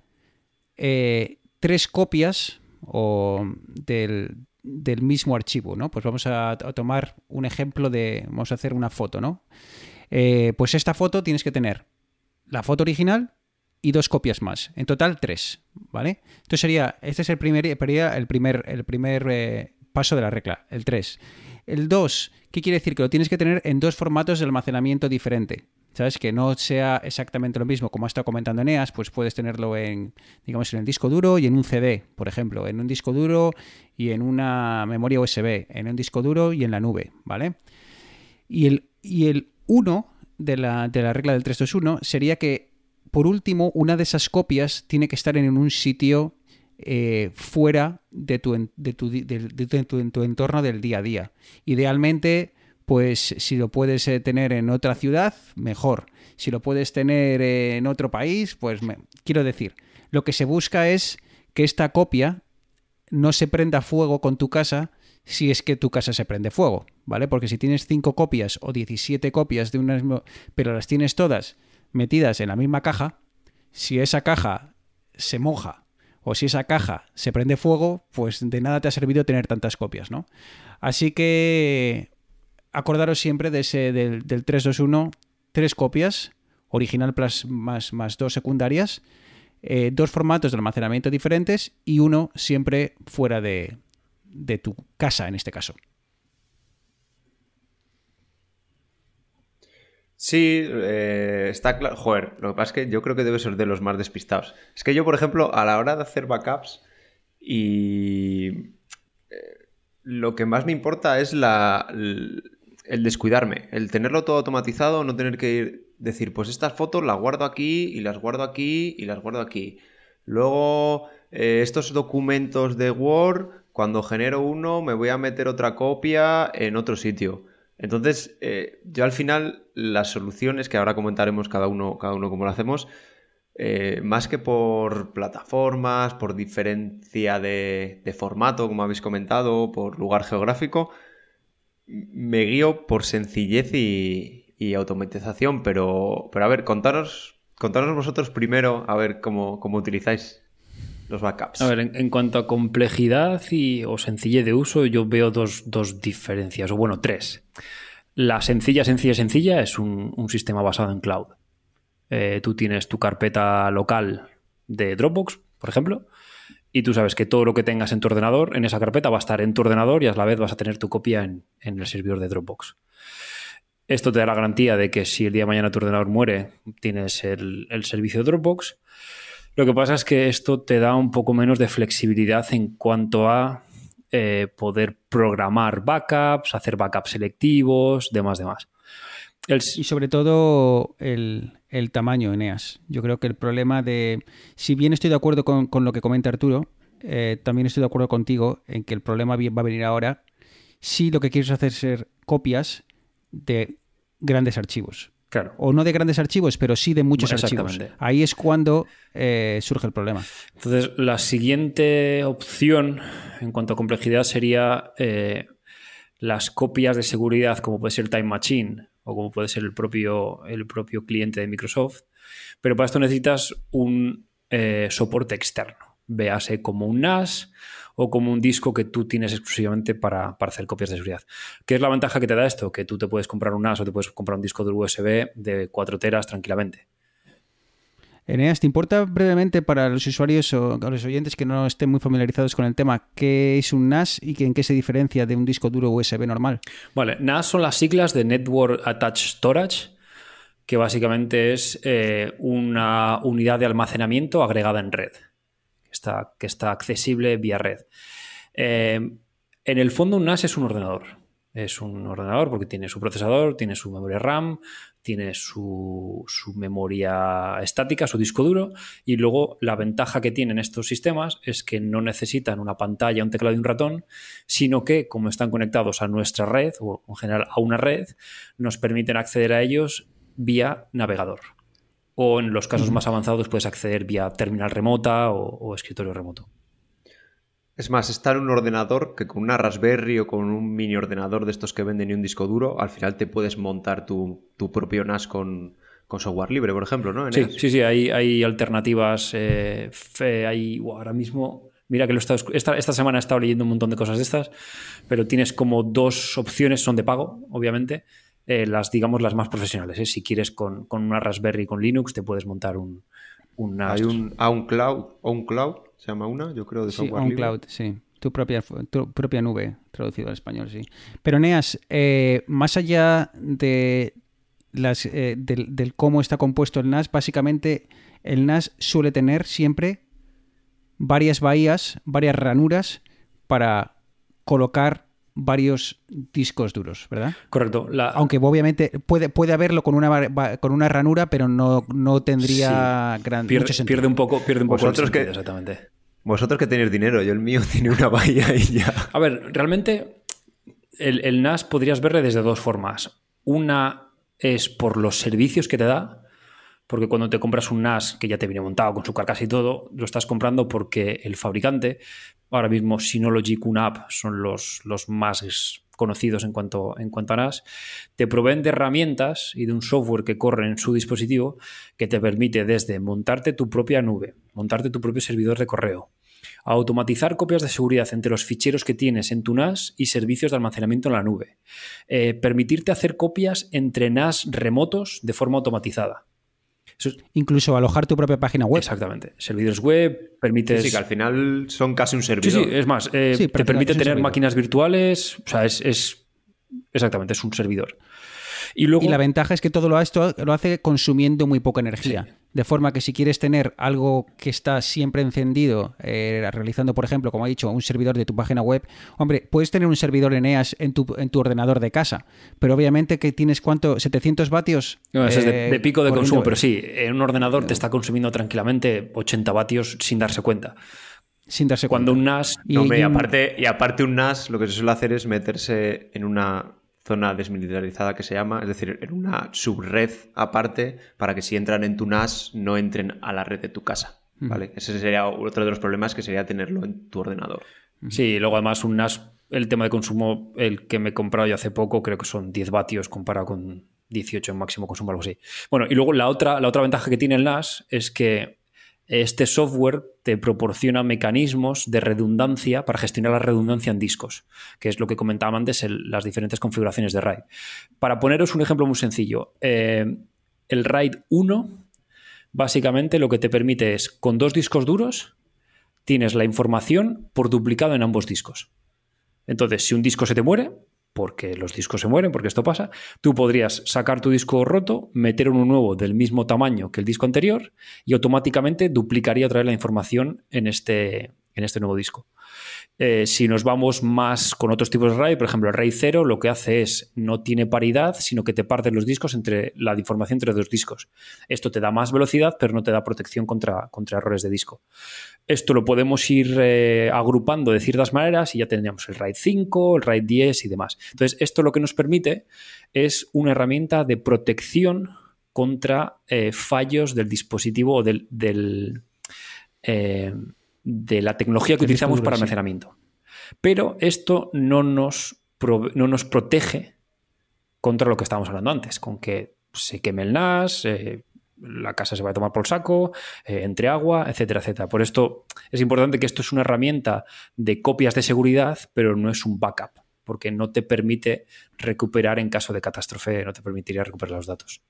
eh, tres copias o del, del mismo archivo, ¿no? Pues vamos a, tomar un ejemplo de, vamos a hacer una foto, ¿no? Eh, pues esta foto tienes que tener la foto original y dos copias más. En total, tres, ¿vale? Entonces sería, este es el primer, el primer, el primer eh, paso de la regla, el 3. El 2, ¿qué quiere decir? Que lo tienes que tener en dos formatos de almacenamiento diferente. ¿Sabes? Que no sea exactamente lo mismo, como ha estado comentando Eneas, pues puedes tenerlo en, digamos, en el disco duro y en un CD, por ejemplo, en un disco duro y en una memoria USB, en un disco duro y en la nube, ¿vale? Y el, y el 1 de la, de la regla del 321 sería que, por último, una de esas copias tiene que estar en un sitio eh, fuera de tu, de, tu, del- de tu- en tu- en tu entorno del día a día. Idealmente, pues si lo puedes eh, tener en otra ciudad, mejor. Si lo puedes tener en otro país, pues quiero decir, lo que se busca es que esta copia no se prenda fuego con tu casa si es que tu casa se prende fuego, ¿vale? Porque si tienes 5 copias o 17 copias de una misma, pero las tienes todas metidas en la misma caja, si esa caja se moja o si esa caja se prende fuego, pues de nada te ha servido tener tantas copias, ¿no? Así que acordaros siempre de ese del, del 321, tres copias, original más, más dos secundarias, eh, dos formatos de almacenamiento diferentes y uno siempre fuera de, de tu casa en este caso. Sí, eh, está claro. Joder, lo que pasa es que yo creo que debe ser de los más despistados. Es que yo, por ejemplo, a la hora de hacer backups y eh, lo que más me importa es el descuidarme, el tenerlo todo automatizado, no tener que ir, decir, pues estas fotos las guardo aquí y las guardo aquí y las guardo aquí. Luego, eh, estos documentos de Word, cuando genero uno, me voy a meter otra copia en otro sitio. Entonces, eh, yo al final, las soluciones, que ahora comentaremos cada uno, cada uno cómo lo hacemos, eh, más que por plataformas, por diferencia de, formato, como habéis comentado, por lugar geográfico, me guío por sencillez y, y automatización, pero, pero a ver, contaros, contaros vosotros primero, a ver cómo, cómo utilizáis backups. A ver, en, en cuanto a complejidad y, o sencillez de uso, yo veo dos, dos diferencias, o bueno, tres. La sencilla, sencilla, sencilla es un, un sistema basado en cloud. Eh, tú tienes tu carpeta local de Dropbox, por ejemplo, y tú sabes que todo lo que tengas en tu ordenador, en esa carpeta, va a estar en tu ordenador y a la vez vas a tener tu copia en, en el servidor de Dropbox. Esto te da la garantía de que si el día de mañana tu ordenador muere, tienes el, el servicio de Dropbox. Lo que pasa es que esto te da un poco menos de flexibilidad en cuanto a eh, poder programar backups, hacer backups selectivos, demás, demás. Y sobre todo el, el tamaño, Eneas. Yo creo que el problema de... Si bien estoy de acuerdo con, con lo que comenta Arturo, eh, también estoy de acuerdo contigo en que el problema va a venir ahora si lo que quieres hacer es ser copias de grandes archivos. Claro. O no de grandes archivos, pero sí de muchos archivos. Ahí es cuando eh, surge el problema. Entonces, la siguiente opción en cuanto a complejidad sería eh, las copias de seguridad, como puede ser Time Machine o como puede ser el propio, el propio cliente de Microsoft. Pero para esto necesitas un eh, soporte externo, véase como un NAS o como un disco que tú tienes exclusivamente para, para hacer copias de seguridad. ¿Qué es la ventaja que te da esto? Que tú te puedes comprar un NAS o te puedes comprar un disco de USB de 4 teras tranquilamente. Eneas, ¿te importa brevemente para los usuarios o a los oyentes que no estén muy familiarizados con el tema qué es un NAS y en qué se diferencia de un disco duro USB normal? Vale, NAS son las siglas de Network Attached Storage, que básicamente es eh, una unidad de almacenamiento agregada en red, que está accesible vía red. Eh, en el fondo, un NAS es un ordenador. Es un ordenador porque tiene su procesador, tiene su memoria RAM, tiene su, su memoria estática, su disco duro, y luego la ventaja que tienen estos sistemas es que no necesitan una pantalla, un teclado y un ratón, sino que como están conectados a nuestra red, o en general a una red, nos permiten acceder a ellos vía navegador. O en los casos más avanzados puedes acceder vía terminal remota o, o escritorio remoto. Es más, está en un ordenador que con una Raspberry o con un mini ordenador de estos que venden y un disco duro, al final te puedes montar tu, tu propio NAS con, con software libre, por ejemplo, ¿no? Sí, sí, sí, hay, hay alternativas. eh, fe- hay, wow, ahora mismo, mira que lo he estado esta, esta semana he estado leyendo un montón de cosas de estas, pero tienes como dos opciones, son de pago, obviamente. Eh, las, digamos, las más profesionales. ¿eh? Si quieres con, con una Raspberry con Linux, te puedes montar un, un NAS. Hay un OnCloud, OnCloud, se llama una, yo creo, de Sí, software libre. OnCloud, sí. Tu propia, tu propia nube, traducido al español, sí. Pero Neas, eh, más allá de las, eh, del, del cómo está compuesto el NAS, básicamente el NAS suele tener siempre varias bahías, varias ranuras para colocar varios discos duros, ¿verdad? Correcto. La- Aunque obviamente puede, puede haberlo con una, con una ranura, pero no, no tendría gran, pierde, mucho sentido. pierde un poco, pierde un poco el Vosotros que- sentido, exactamente. Vosotros que tenéis dinero, yo el mío tiene una bahía y ya. A ver, realmente el, el NAS podrías verle desde dos formas. Una es por los servicios que te da, porque cuando te compras un NAS que ya te viene montado con su carcasa y todo, lo estás comprando porque el fabricante, ahora mismo Synology QNAP son los, más conocidos en cuanto, en cuanto a NAS, te proveen de herramientas y de un software que corre en su dispositivo que te permite desde montarte tu propia nube, montarte tu propio servidor de correo, automatizar copias de seguridad entre los ficheros que tienes en tu NAS y servicios de almacenamiento en la nube, eh, permitirte hacer copias entre NAS remotos de forma automatizada. Eso es- Incluso alojar tu propia página web. exactamente. Servidores web, permites... Sí, que al final son casi un servidor. sí, es más, eh, Sí, te permite tener servidor. máquinas virtuales, o sea, es, es- exactamente, es un servidor. Y luego, Y la ventaja es que todo lo, esto lo hace consumiendo muy poca energía. De forma que si quieres tener algo que está siempre encendido, eh, realizando, por ejemplo, como he dicho, un servidor de tu página web, hombre, puedes tener un servidor Eneas en tu, en tu ordenador de casa, pero obviamente que tienes cuánto, 700 vatios. no, eso es de, eh, de pico de consumo, pero sí, en un ordenador te está consumiendo tranquilamente 80 vatios sin darse cuenta. Sin darse Cuando cuenta. un NAS Y- No, hombre, y, y un- aparte, y aparte un NAS lo que se suele hacer es meterse en una zona desmilitarizada que se llama, es decir, en una subred aparte para que si entran en tu NAS no entren a la red de tu casa. ¿vale? Ese sería otro de los problemas que sería tenerlo en tu ordenador. Sí, luego además un NAS, el tema de consumo, el que me he comprado yo hace poco, creo que son 10 vatios comparado con 18 en máximo consumo, algo así. Bueno, y luego la otra, la otra ventaja que tiene el NAS es que este software te proporciona mecanismos de redundancia para gestionar la redundancia en discos, que es lo que comentaba antes, el- las diferentes configuraciones de RAID. Para poneros un ejemplo muy sencillo, eh, el RAID 1 básicamente lo que te permite es, con dos discos duros, tienes la información por duplicado en ambos discos. Entonces, si un disco se te muere, porque los discos se mueren, porque esto pasa, tú podrías sacar tu disco roto, meter uno nuevo del mismo tamaño que el disco anterior y automáticamente duplicaría otra vez la información en este, en este nuevo disco. Eh, si nos vamos más con otros tipos de RAID, por ejemplo, el RAID 0 lo que hace es no tiene paridad, sino que te parten los discos entre la información entre dos discos. Esto te da más velocidad, pero no te da protección contra, contra errores de disco. Esto lo podemos ir eh, agrupando de ciertas maneras y ya tendríamos el RAID 5, el RAID 10 y demás. Entonces, esto lo que nos permite es una herramienta de protección contra eh, fallos del dispositivo o del, del, eh, de la tecnología que utilizamos para almacenamiento. Pero esto no nos, no nos protege contra lo que estábamos hablando antes, con que se queme el NAS, eh, la casa se va a tomar por saco, eh, entre agua, etcétera, etcétera. Por esto es importante que esto es una herramienta de copias de seguridad, pero no es un backup, porque no te permite recuperar en caso de catástrofe, no te permitiría recuperar los datos.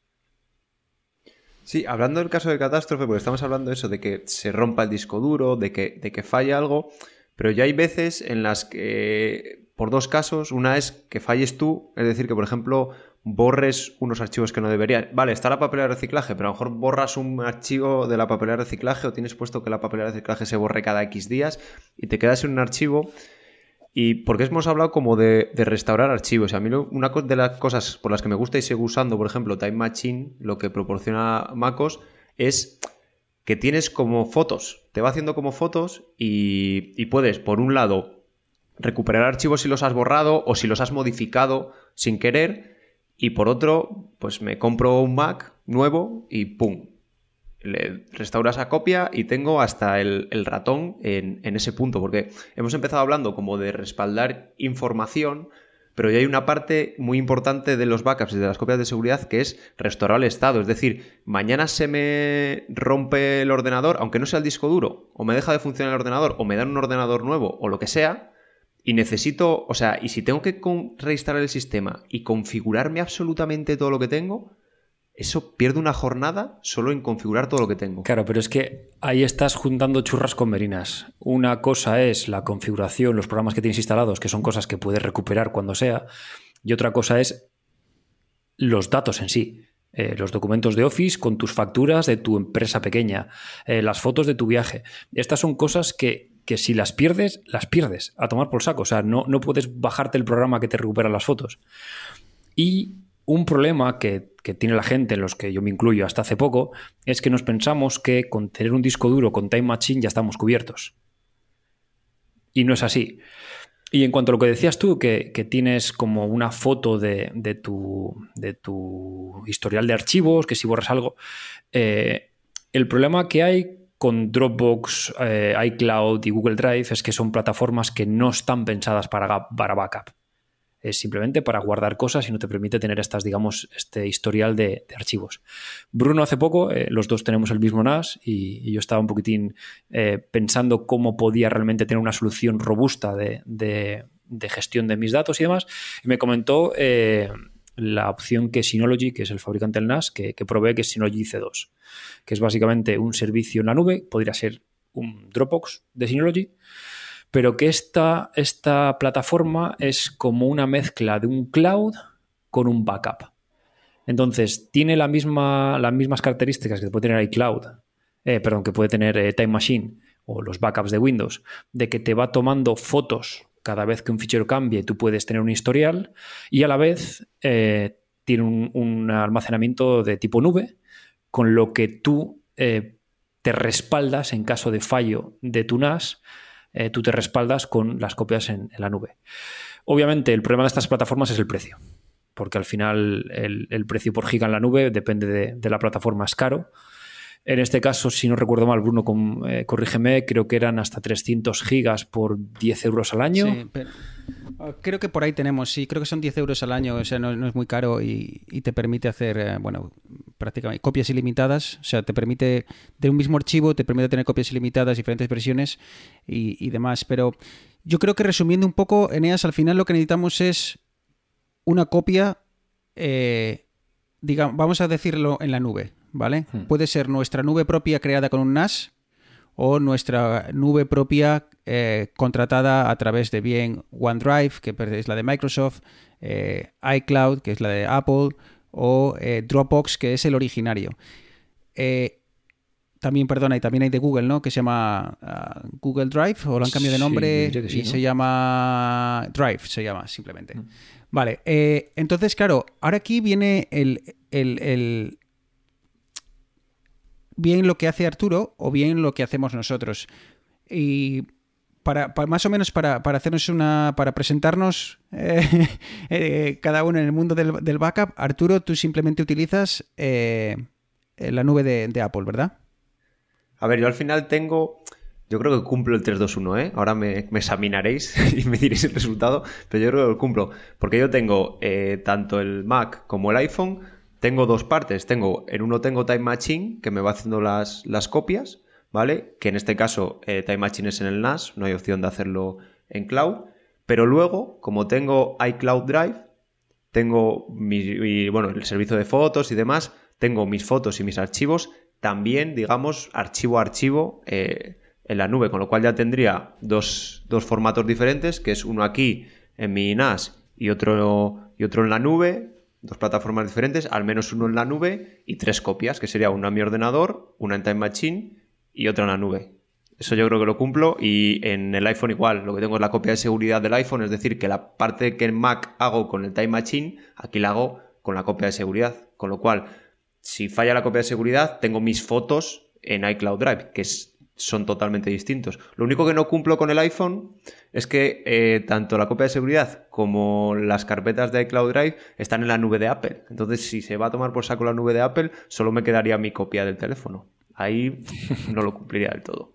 Sí, hablando del caso de catástrofe, porque estamos hablando de eso, de que se rompa el disco duro, de que, de que falle algo, pero ya hay veces en las que, por dos casos, una es que falles tú, es decir, que por ejemplo borres unos archivos que no deberían. Vale, está la papelera de reciclaje, pero a lo mejor borras un archivo de la papelera de reciclaje o tienes puesto que la papelera de reciclaje se borre cada X días y te quedas en un archivo y porque hemos hablado como de, restaurar archivos. A mí lo- una de las cosas por las que me gusta y sigo usando, por ejemplo, Time Machine, lo que proporciona MacOS, es que tienes como fotos. Te va haciendo como fotos y, y puedes, por un lado, recuperar archivos si los has borrado o si los has modificado sin querer. Y por otro, pues me compro un Mac nuevo y ¡pum! le restaura esa copia y tengo hasta el, ratón en, en ese punto, porque hemos empezado hablando como de respaldar información, pero ya hay una parte muy importante de los backups y de las copias de seguridad que es restaurar el estado. Es decir, mañana se me rompe el ordenador, aunque no sea el disco duro, o me deja de funcionar el ordenador, o me dan un ordenador nuevo, o lo que sea, y necesito, o sea, y si tengo que reinstalar el sistema y configurarme absolutamente todo lo que tengo, eso pierde una jornada solo en configurar todo lo que tengo. Claro, pero es que ahí estás juntando churras con merinas. Una cosa es la configuración, los programas que tienes instalados, que son cosas que puedes recuperar cuando sea, y otra cosa es los datos en sí. Eh, los documentos de Office con tus facturas de tu empresa pequeña, eh, las fotos de tu viaje. Estas son cosas que, que, si las pierdes, las pierdes a tomar por saco. O sea, no, no puedes bajarte el programa que te recupera las fotos. Y un problema que, que, tiene la gente, en los que yo me incluyo hasta hace poco, es que nos pensamos que con tener un disco duro con Time Machine ya estamos cubiertos. Y no es así. Y en cuanto a lo que decías tú, que, que tienes como una foto de, de, tu, de, tu, historial de archivos, que si borras algo, eh, el problema que hay con Dropbox, eh, iCloud y Google Drive es que son plataformas que no están pensadas para, para backup es simplemente para guardar cosas y no te permite tener estas, digamos, este historial de, archivos. Bruno hace poco, eh, los dos tenemos el mismo NAS y, yo estaba un poquitín eh, pensando cómo podía realmente tener una solución robusta de, de, gestión de mis datos y demás, y me comentó la opción que Synology, que es el fabricante del NAS, que, que provee, que es Synology C2, que es básicamente un servicio en la nube, podría ser un Dropbox de Synology, pero que esta, esta plataforma es como una mezcla de un cloud con un backup. Entonces, tiene la misma, las mismas características que puede tener iCloud, eh, perdón, que puede tener eh, Time Machine o los backups de Windows, de que te va tomando fotos cada vez que un fichero cambie, tú puedes tener un historial y a la vez eh, tiene un, almacenamiento de tipo nube, con lo que tú eh, te respaldas en caso de fallo de tu NAS eh, tú te respaldas con las copias en, la nube. Obviamente, el problema de estas plataformas es el precio, porque al final el, el precio por giga en la nube depende de, de, la plataforma, es caro. En este caso, si no recuerdo mal, Bruno, eh, corrígeme, creo que eran hasta 300 gigas por 10 euros al año. Uh, creo que por ahí tenemos, sí, creo que son 10 euros al año, o sea, no, es muy caro y, te permite hacer, eh, bueno, prácticamente copias ilimitadas, o sea, te permite, de un mismo archivo, te permite tener copias ilimitadas, diferentes versiones y, y demás. Pero yo creo que resumiendo un poco, Eneas, al final lo que necesitamos es una copia, eh, digamos, vamos a decirlo en la nube, ¿vale? Hmm. Puede ser nuestra nube propia creada con un NAS o nuestra nube propia eh, contratada a través de bien OneDrive, que es la de Microsoft, eh, iCloud, que es la de Apple, o eh, Dropbox, que es el originario. También, perdona, y también hay de Google, ¿no? Que se llama uh, Google Drive, o lo han cambiado de nombre sí, y ¿no? se llama Drive, se llama simplemente. Mm. Vale, entonces, claro, ahora aquí viene el, el, el, bien lo que hace Arturo o bien lo que hacemos nosotros. Y para, más o menos para, para, hacernos una. para presentarnos eh, eh, cada uno en el mundo del, del, backup, Arturo, tú simplemente utilizas eh, la nube de, Apple, ¿verdad? A ver, yo al final tengo. Yo creo que cumplo el 321, ¿eh? Ahora me, me examinaréis y me diréis el resultado, pero yo creo que lo cumplo. Porque yo tengo tanto el Mac como el iPhone, tengo dos partes. Tengo, en uno tengo Time Machine, que me va haciendo las, las copias, ¿vale? Que en este caso eh, Time Machine es en el NAS, no hay opción de hacerlo en cloud. Pero luego, como tengo iCloud Drive, tengo mi, bueno, el servicio de fotos y demás, tengo mis fotos y mis archivos, también, digamos, archivo a archivo eh, en la nube, con lo cual ya tendría dos, dos, formatos diferentes, que es uno aquí en mi NAS y otro, y otro en la nube, dos plataformas diferentes, al menos uno en la nube y tres copias, que sería una en mi ordenador, una en Time Machine y otra en la nube. Eso yo creo que lo cumplo y en el iPhone igual, lo que tengo es la copia de seguridad del iPhone, es decir, que la parte que en Mac hago con el Time Machine, aquí la hago con la copia de seguridad, con lo cual, si falla la copia de seguridad, tengo mis fotos en iCloud Drive, que es, son totalmente distintos. Lo único que no cumplo con el iPhone es que eh, tanto la copia de seguridad como las carpetas de iCloud Drive están en la nube de Apple. Entonces, si se va a tomar por saco la nube de Apple, solo me quedaría mi copia del teléfono ahí no lo cumpliría del todo.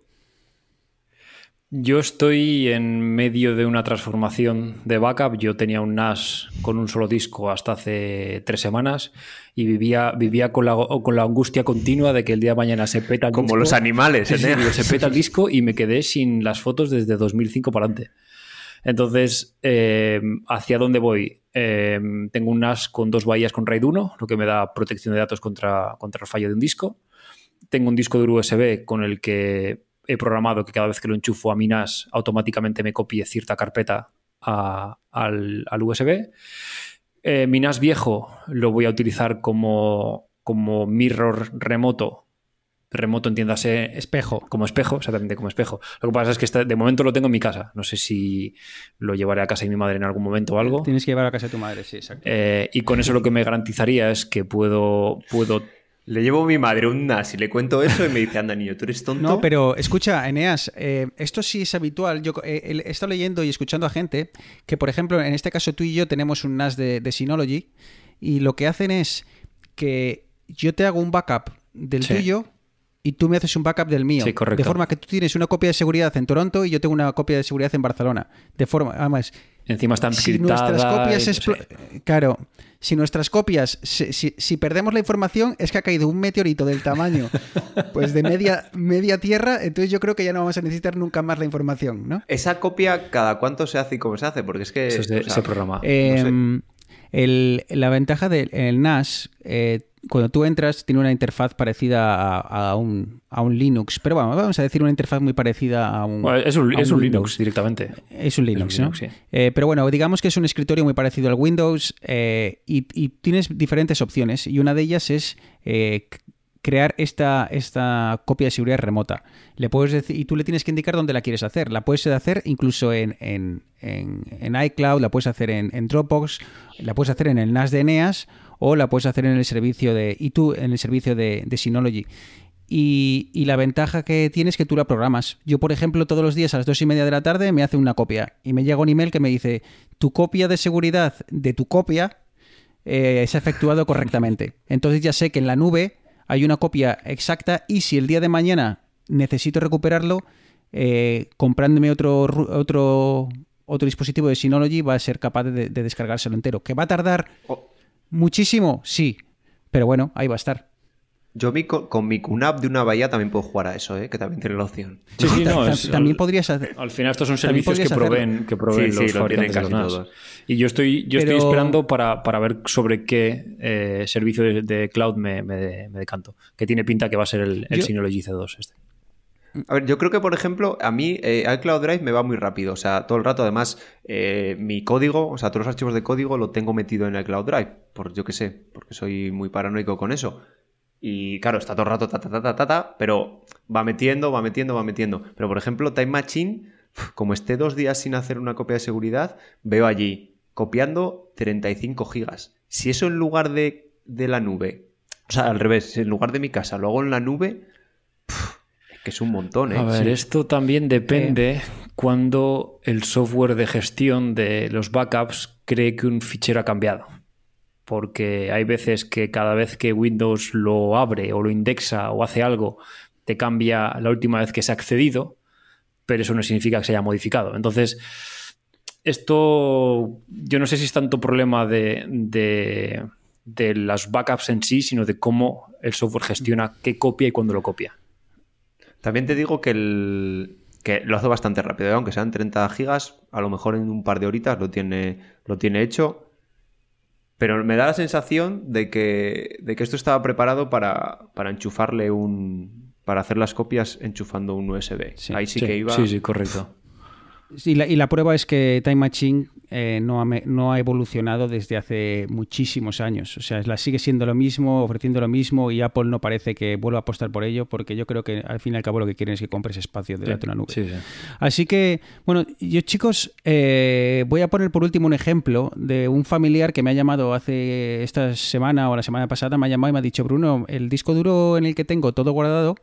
Yo estoy en medio de una transformación de backup. Yo tenía un NAS con un solo disco hasta hace tres semanas y vivía, vivía con, la, con la angustia continua de que el día de mañana se peta el Como disco. los animales, ¿eh? se peta el disco y me quedé sin las fotos desde 2005 para adelante. Entonces, eh, ¿hacia dónde voy? Eh, tengo un NAS con dos bahías con RAID 1, lo que me da protección de datos contra, contra el fallo de un disco. Tengo un disco duro USB con el que he programado que cada vez que lo enchufo a mi NAS automáticamente me copie cierta carpeta a- al, al USB. Eh, mi NAS viejo lo voy a utilizar como, como mirror remoto. Remoto, entiéndase, Espejo. como espejo, exactamente como espejo. Lo que pasa es que está- de momento lo tengo en mi casa. No sé si lo llevaré a casa de mi madre en algún momento o algo. Tienes que llevar a casa de tu madre, sí, exacto. Eh, y con eso lo que me garantizaría es que puedo, puedo Le llevo a mi madre un NAS y le cuento eso y me dice, anda niño, tú eres tonto. No, pero escucha, Eneas, eh, esto sí es habitual. Yo eh, he estado leyendo y escuchando a gente que, por ejemplo, en este caso tú y yo tenemos un NAS de, de Synology y lo que hacen es que yo te hago un backup del Sí. tuyo y tú me haces un backup del mío. Sí, correcto. De forma que tú tienes una copia de seguridad en Toronto y yo tengo una copia de seguridad en Barcelona. De forma, además, Encima está si nuestras copias y- sí. claro si nuestras copias si, si- si perdemos la información es que ha caído un meteorito del tamaño pues de media media tierra entonces yo creo que ya no vamos a necesitar nunca más la información ¿no? Esa copia, ¿cada cuánto se hace y cómo se hace? Porque es que... Eso es de- o sea, ese programa. Eh, sé. el- la ventaja del el NAS eh, cuando tú entras tiene una interfaz parecida a, a un, a un Linux pero bueno vamos a decir una interfaz muy parecida a un Bueno, es un, a es un. Linux directamente. Es un Linux, Es un Linux, ¿no? sí. Eh, pero bueno, digamos que es un escritorio muy parecido al Windows eh, y, y tienes diferentes opciones y una de ellas es eh, crear esta, esta copia de seguridad remota. Le puedes decir, y tú le tienes que indicar dónde la quieres hacer. La puedes hacer incluso en, en- en- en iCloud, la puedes hacer en, Dropbox, la puedes hacer en el NAS de Eneas o la puedes hacer en el servicio de y en el servicio de, Synology. Y, y la ventaja que tiene es que tú la programas. Yo, por ejemplo, todos los días a las dos y media de la tarde me hace una copia y me llega un email que me dice tu copia de seguridad de tu copia eh, se ha efectuado correctamente. Entonces ya sé que en la nube hay una copia exacta y si el día de mañana necesito recuperarlo, eh, comprándome otro, otro, otro dispositivo de Synology va a ser capaz de, de descargárselo entero. ¿Que va a tardar Oh, muchísimo? Sí. Pero bueno, ahí va a estar. Yo mi, co- con mi QNAP de una bahía también puedo jugar a eso, ¿eh? que también tiene la opción. Sí, sí, no, es- también podrías hacer... Al final estos son servicios que proveen, que proveen Sí, sí, los lo tienen fabricantes de casi los NAS. todos. Y yo estoy, yo estoy esperando para, para ver sobre qué eh, servicio de, de cloud me, me- me decanto. Que tiene pinta que va a ser el, el Yo- Synology C2 este. A ver, yo creo que, por ejemplo, a mí eh, iCloud Drive me va muy rápido. O sea, todo el rato, además, eh, mi código, o sea, todos los archivos de código lo tengo metido en iCloud Drive. Por yo qué sé, porque soy muy paranoico con eso. Y claro, está todo el rato ta, ta, ta, ta, ta, ta, pero va metiendo, va metiendo, va metiendo. Pero, por ejemplo, Time Machine, como esté dos días sin hacer una copia de seguridad, veo allí copiando 35 gigas. Si eso en lugar de, de la nube, o sea, al revés, si en lugar de mi casa lo hago en la nube, es que es un montón, ¿eh? A ver, Sí. esto también depende cuando el software de gestión de los backups cree que un fichero ha cambiado. Porque hay veces que cada vez que Windows lo abre o lo indexa o hace algo, te cambia la última vez que se ha accedido, pero eso no significa que se haya modificado. Entonces, esto yo no sé si es tanto problema de, las backups en sí, sino de cómo el software gestiona qué copia y cuándo lo copia. También te digo que lo hace bastante rápido, ¿eh? aunque sean 30 gigas, a lo mejor en un par de horitas lo tiene, lo tiene hecho. Pero me da la sensación de que, de que esto estaba preparado para, para enchufarle un. para hacer las copias enchufando un USB. Sí. Ahí sí, que iba. Sí, sí, correcto. Y la, y la prueba es que Time Machine eh, no, ha, no ha evolucionado desde hace muchísimos años. O sea, la sigue siendo lo mismo, ofreciendo lo mismo y Apple no parece que vuelva a apostar por ello porque yo creo que al fin y al cabo lo que quieren es que compres espacio de una nube. Sí, sí. Así que, bueno, yo chicos, eh, voy a poner por último un ejemplo de un familiar que me ha llamado hace esta semana o la semana pasada, me ha llamado y me ha dicho, Bruno, el disco duro en el que tengo todo guardado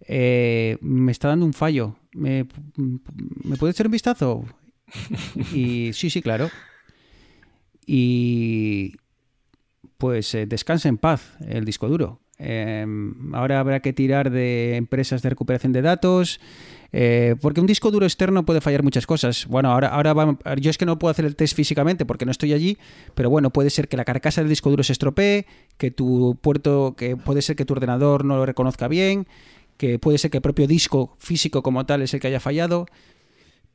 eh, me está dando un fallo. ¿Me, ¿Me puede echar un vistazo? Y sí, sí, claro. Y pues eh, descansa en paz el disco duro. Eh, ahora habrá que tirar de empresas de recuperación de datos. eh, porque un disco duro externo puede fallar muchas cosas. Bueno, ahora, ahora yo es que no puedo hacer el test físicamente porque no estoy allí, pero bueno, puede ser que la carcasa del disco duro se estropee, que tu puerto, que puede ser que tu ordenador no lo reconozca bien, que puede ser que el propio disco físico como tal es el que haya fallado.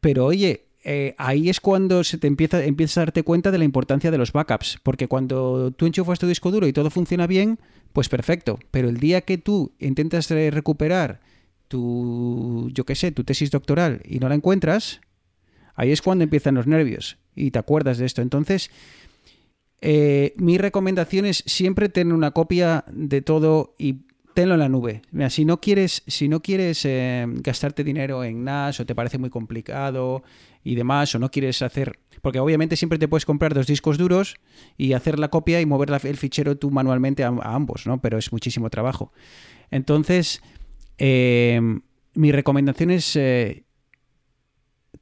Pero oye, eh, ahí es cuando se te empieza, empiezas a darte cuenta de la importancia de los backups, porque cuando tú enchufas tu disco duro y todo funciona bien, pues perfecto, pero el día que tú intentas recuperar tu, yo qué sé, tu tesis doctoral y no la encuentras, ahí es cuando empiezan los nervios y te acuerdas de esto. Entonces, eh, mi recomendación es siempre tener una copia de todo y tenlo en la nube. Si no quieres, si no quieres eh, gastarte dinero en NAS o te parece muy complicado y demás, o no quieres hacer. Porque obviamente siempre te puedes comprar dos discos duros y hacer la copia y mover el fichero tú manualmente a, ambos, ¿no? Pero es muchísimo trabajo. Entonces, eh, mi recomendación es eh,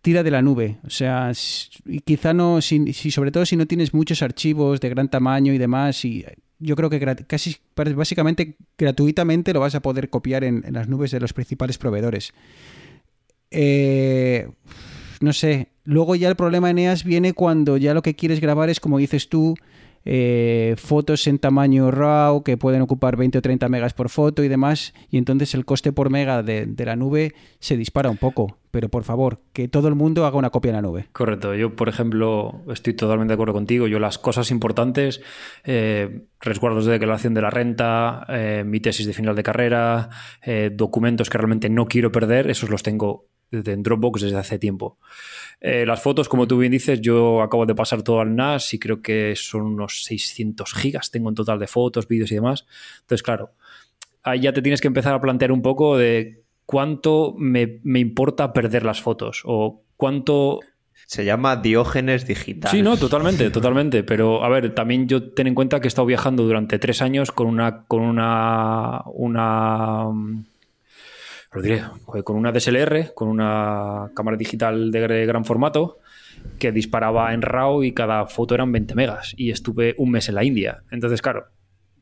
tira de la nube. O sea, s- y quizá no, si, si- sobre todo si no tienes muchos archivos de gran tamaño y demás, y yo creo que casi básicamente gratuitamente lo vas a poder copiar en, las nubes de los principales proveedores. Eh, no sé. Luego ya el problema en EAS viene cuando ya lo que quieres grabar es, como dices tú, eh, fotos en tamaño RAW que pueden ocupar 20 o 30 megas por foto y demás, y entonces el coste por mega de, la nube se dispara un poco. Pero por favor, que todo el mundo haga una copia en la nube. Correcto. Yo, por ejemplo, estoy totalmente de acuerdo contigo. Yo las cosas importantes, eh, resguardos de declaración de la renta, eh, mi tesis de final de carrera, eh, documentos que realmente no quiero perder, esos los tengo desde- en Dropbox desde hace tiempo. Eh, las fotos, como tú bien dices, yo acabo de pasar todo al NAS y creo que son unos 600 gigas tengo en total de fotos, vídeos y demás. Entonces, claro, ahí ya te tienes que empezar a plantear un poco de cuánto me, me importa perder las fotos o cuánto Se llama Diógenes digital. Sí, no, totalmente, totalmente. Pero a ver, también yo ten en cuenta que he estado viajando durante tres años con una, con una, una, mm, lo diré, con una DSLR, con una cámara digital de gr- gran formato que disparaba en RAW y cada foto eran 20 megas y estuve un mes en la India. Entonces, claro,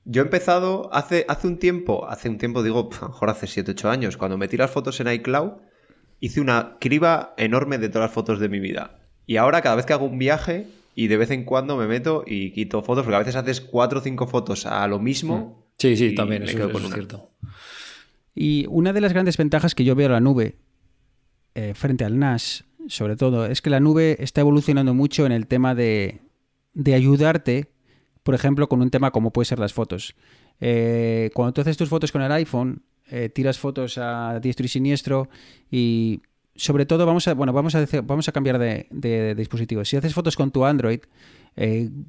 Yo he empezado hace, hace un tiempo, hace un tiempo digo, a lo mejor hace 7, 8 años, cuando metí las fotos en iCloud, hice una criba enorme de todas las fotos de mi vida. Y ahora cada vez que hago un viaje y de vez en cuando me meto y quito fotos, porque a veces haces 4 o 5 fotos a lo mismo. sí, sí, también, eso, eso es cierto. Y una de las grandes ventajas que yo veo a la nube eh, frente al NAS, sobre todo, es que la nube está evolucionando mucho en el tema de, de ayudarte, por ejemplo, con un tema como puede ser las fotos. Eh, cuando tú haces tus fotos con el iPhone, eh, tiras fotos a diestro y siniestro y sobre todo vamos a, bueno, vamos a, vamos a cambiar de, de- dispositivo. Si haces fotos con tu Android,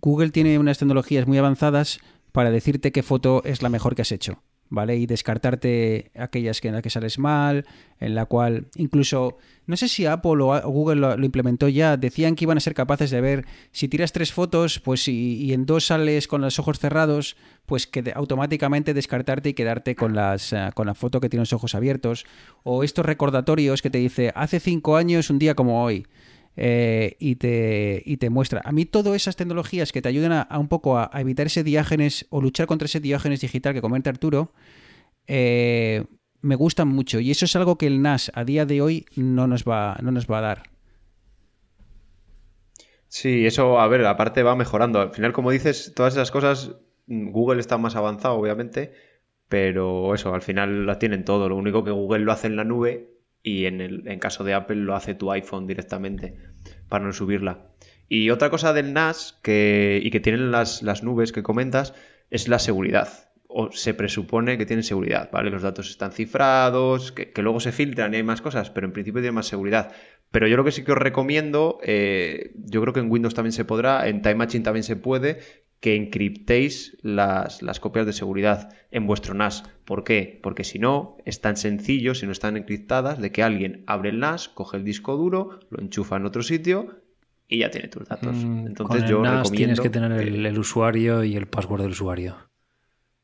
Google tiene unas tecnologías muy avanzadas para decirte qué foto es la mejor que has hecho. ¿Vale? Y descartarte aquellas que, en las que sales mal, en la cual incluso, no sé si Apple o Google lo, implementó ya, decían que iban a ser capaces de ver si tiras tres fotos, pues y, en dos sales con los ojos cerrados, pues que automáticamente descartarte y quedarte con las eh, con la foto que tiene los ojos abiertos. O estos recordatorios que te dice hace cinco años, un día como hoy. Eh, y, te, y te muestra. A mí todas esas tecnologías que te ayudan a, un poco a, a evitar ese diágenes o luchar contra ese diágenes digital que comenta Arturo, eh, me gustan mucho. Y eso es algo que el NAS a día de hoy no nos va, no nos va a dar. Sí, eso, a ver, aparte va mejorando. Al final, como dices, todas esas cosas, mm, Google está más avanzado, obviamente, pero eso, al final las tienen todo. Lo único que Google lo hace en la nube y en el en caso de Apple lo hace tu iPhone directamente para no subirla. Y otra cosa del NAS que, y que tienen las, las nubes que comentas es la seguridad. O se presupone que tienen seguridad, ¿vale? Los datos están cifrados, que, que luego se filtran y hay más cosas, pero en principio tiene más seguridad. Pero yo lo que sí que os recomiendo, eh, yo creo que en Windows también se podrá, en Time Machine también se puede, que encriptéis las, las copias de seguridad en vuestro NAS. ¿Por qué? Porque si no, es tan sencillo, si no están encriptadas, de que alguien abre el NAS, coge el disco duro, lo enchufa en otro sitio y ya tiene tus datos. Mm, Entonces con el yo NAS recomiendo tienes que tener el, el usuario y el password del usuario.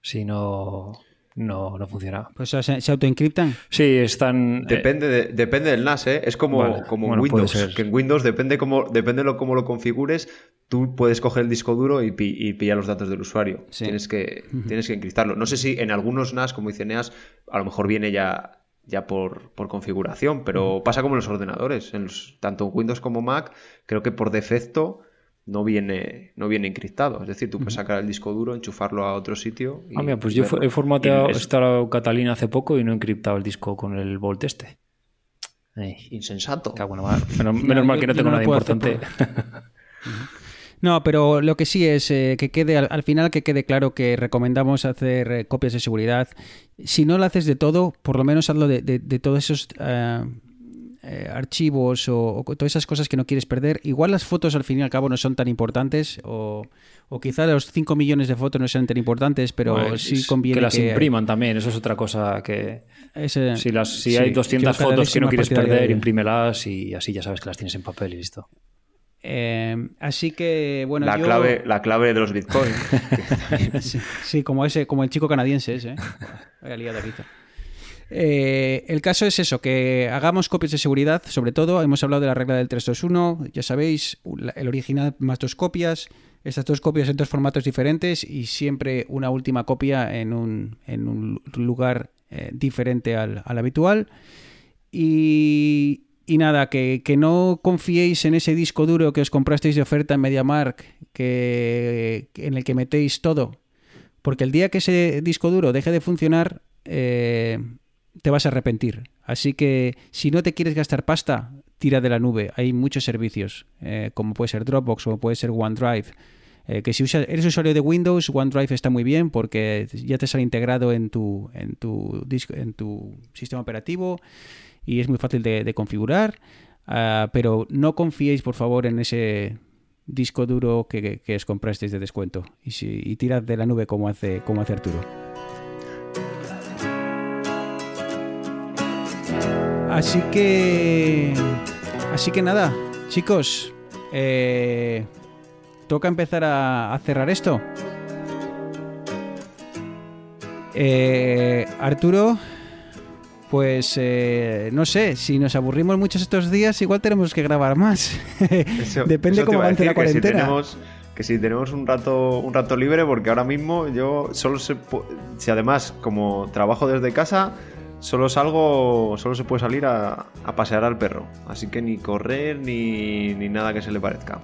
Si no, no, no funciona. Pues se, se autoencriptan. Sí, están. eh, Depende, de- depende del NAS, ¿eh? Es como, Vale, como bueno, Windows. Que en Windows depende cómo, depende lo, cómo lo configures, tú puedes coger el disco duro y, pi- y pillar los datos del usuario. Sí. Tienes, que, tienes que encriptarlo. No sé si en algunos NAS, como dice Neas, a lo mejor viene ya, ya por, por configuración, pero pasa como en los ordenadores. En los- tanto en Windows como Mac, creo que por defecto no viene, no viene encriptado. Es decir, tú puedes sacar el disco duro, enchufarlo a otro sitio. Y Ah, mira, pues yo verlo. he formateado esta Catalina hace poco y no he encriptado el disco con el Volt este. Insensato. cago en la mar. Menos, menos mal yo- que no tengo no nada importante. No, pero lo que sí es eh, que quede al, al final que quede claro que recomendamos hacer eh, copias de seguridad. Si no lo haces de todo, por lo menos hazlo de, de- de todos esos eh, eh, archivos o, o todas esas cosas que no quieres perder. Igual las fotos al fin y al cabo no son tan importantes o, o quizá los 5 millones de fotos no sean tan importantes, pero Bueno, sí conviene que las impriman también, eso es otra cosa que... ese- Si, las, si sí, hay yo 200 cada fotos que no quieres perder, de- imprímelas y así ya sabes que las tienes en papel y listo. Eh, así que, bueno, la, yo- clave, la clave de los bitcoins. Sí, sí, como ese, como el chico canadiense ese, ¿eh? Vaya liada que hizo. Eh, el caso es eso, que hagamos copias de seguridad, sobre todo, hemos hablado de la regla del 321, ya sabéis, el original más dos copias, estas dos copias en dos formatos diferentes y siempre una última copia en un, en un lugar eh, diferente al, al habitual. Y, y nada, que, que no confiéis en ese disco duro que os comprasteis de oferta en MediaMark, que, en el que metéis todo. Porque el día que ese disco duro deje de funcionar, eh, te vas a arrepentir. Así que si no te quieres gastar pasta, tira de la nube. Hay muchos servicios, eh, como puede ser Dropbox o puede ser OneDrive. eh, que si usa- eres usuario de Windows, OneDrive está muy bien porque ya te sale integrado en tu, en tu, disco, en tu sistema operativo y es muy fácil de, configurar. Ah, pero no confiéis, por favor, en ese disco duro que os comprasteis de descuento y, si, y tirad de la nube como hace, como hace Arturo. Así que. Así que nada, chicos. eh, toca empezar a, a cerrar esto. Eh, Arturo, pues eh, no sé, si nos aburrimos muchos estos días, igual tenemos que grabar más. Eso- Depende eso cómo avance la decir, que si cuarentena. tenemos- que si tenemos un rato, un rato libre, porque ahora mismo yo solo pu- si además como trabajo desde casa, solo salgo, solo se puede salir a, a pasear al perro. Así que ni correr ni, ni nada que se le parezca.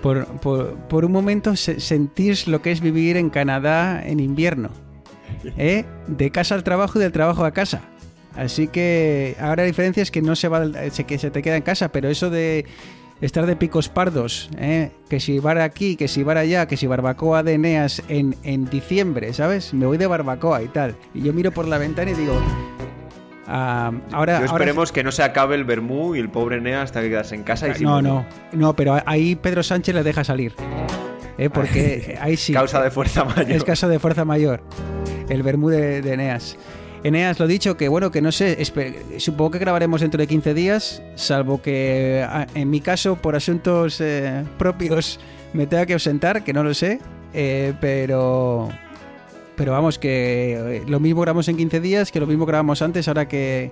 Por, por- por un momento se- sentís lo que es vivir en Canadá en invierno. ¿eh? De casa al trabajo y del trabajo a casa. Así que ahora la diferencia es que no se va que se te queda en casa, pero eso de estar de picos pardos, ¿eh? que si bar aquí, que si bar allá, que si barbacoa de Eneas en, en diciembre, ¿sabes? Me voy de barbacoa y tal. Y yo miro por la ventana y digo... ah, ahora, Yo ahora- esperemos que no se acabe el vermú y el pobre Nea hasta que quedarse en casa y no, no, no, pero ahí Pedro Sánchez le deja salir. ¿eh? Porque ahí sí. Causa de fuerza mayor. Es caso de fuerza mayor. El Bermú de, de Eneas. Eneas, lo dicho, que bueno, que no sé, supongo que grabaremos dentro de 15 días, salvo que en mi caso, por asuntos eh, propios, me tenga que ausentar, que no lo sé, eh, pero... Pero vamos, que eh, lo mismo grabamos en 15 días que lo mismo grabamos antes, ahora que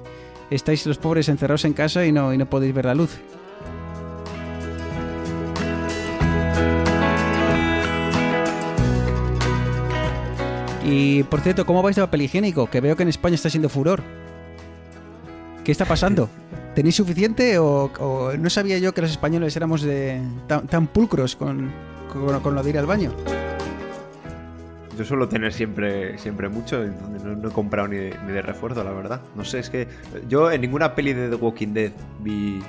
estáis los pobres encerrados en casa y no, y no podéis ver la luz. Y por cierto, ¿cómo vais de papel higiénico? Que veo que en España está siendo furor. ¿Qué está pasando? ¿Tenéis suficiente o, o no sabía yo que los españoles éramos de, tan, tan pulcros con, con, con lo de ir al baño? Yo suelo tener siempre, siempre mucho, no, he comprado ni de, ni de refuerzo, la verdad. No sé, es que yo en ninguna peli de The Walking Dead vi,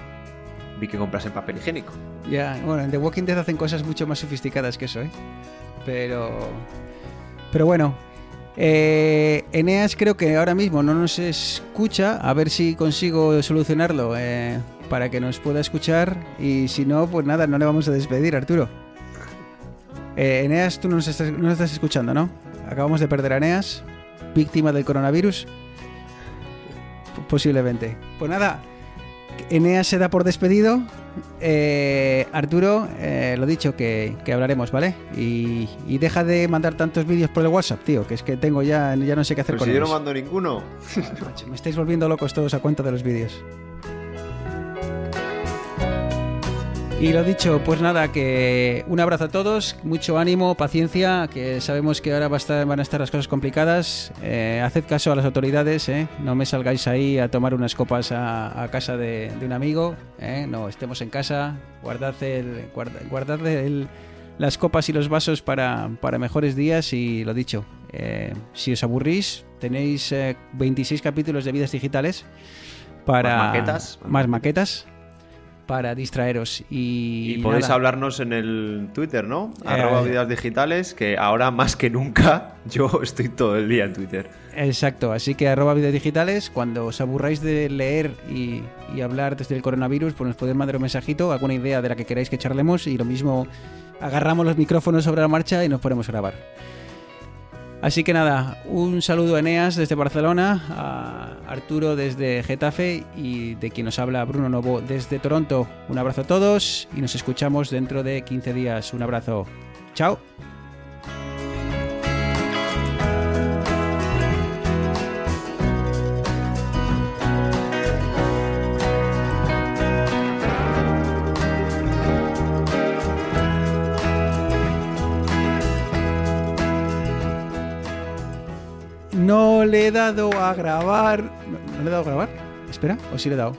vi que comprasen papel higiénico. Ya, bueno, en The Walking Dead hacen cosas mucho más sofisticadas que eso, ¿eh? Pero. Pero bueno. Eh, Eneas creo que ahora mismo no nos escucha. A ver si consigo solucionarlo eh, para que nos pueda escuchar. Y si no, pues nada, no le vamos a despedir, Arturo. Eh, Eneas, tú no nos, estás, no nos estás escuchando, ¿no? Acabamos de perder a Eneas, víctima del coronavirus. Posiblemente. Pues nada, Eneas se da por despedido. Eh, Arturo, eh, lo dicho, que, que hablaremos, ¿vale? Y, y deja de mandar tantos vídeos por el WhatsApp, tío, que es que tengo ya, ya no sé qué hacer Pero con si yo no ellos. mando ninguno. Macho, Me estáis volviendo locos todos a cuenta de los vídeos. Y lo dicho, pues nada, que un abrazo a todos, mucho ánimo, paciencia, que sabemos que ahora va a estar- van a estar las cosas complicadas. Eh, haced caso a las autoridades, ¿eh? no me salgáis ahí a tomar unas copas a, a casa de, de un amigo, ¿eh? no, estemos en casa, guardad, el, guarda- guardad el- las copas y los vasos para, para mejores días y lo dicho, eh, si os aburrís, tenéis eh, 26 capítulos de vidas digitales para Más maquetas. más maquetas para distraeros y, Y podéis nada. hablarnos en el Twitter, ¿no? Eh, Arroba vidas digitales, que ahora más que nunca yo estoy todo el día en Twitter. Exacto, así que arroba videos digitales, cuando os aburráis de leer y, y hablar desde el coronavirus, pues nos podéis mandar un mensajito, alguna idea de la que queráis que charlemos y lo mismo agarramos los micrófonos sobre la marcha y nos ponemos a grabar. Así que nada, un saludo a Eneas desde Barcelona, a Arturo desde Getafe y de quien nos habla Bruno Novo desde Toronto. Un abrazo a todos y nos escuchamos dentro de 15 días. Un abrazo. Chao. No le he dado a grabar. ¿No, le he dado a grabar? Espera, o sí le he dado.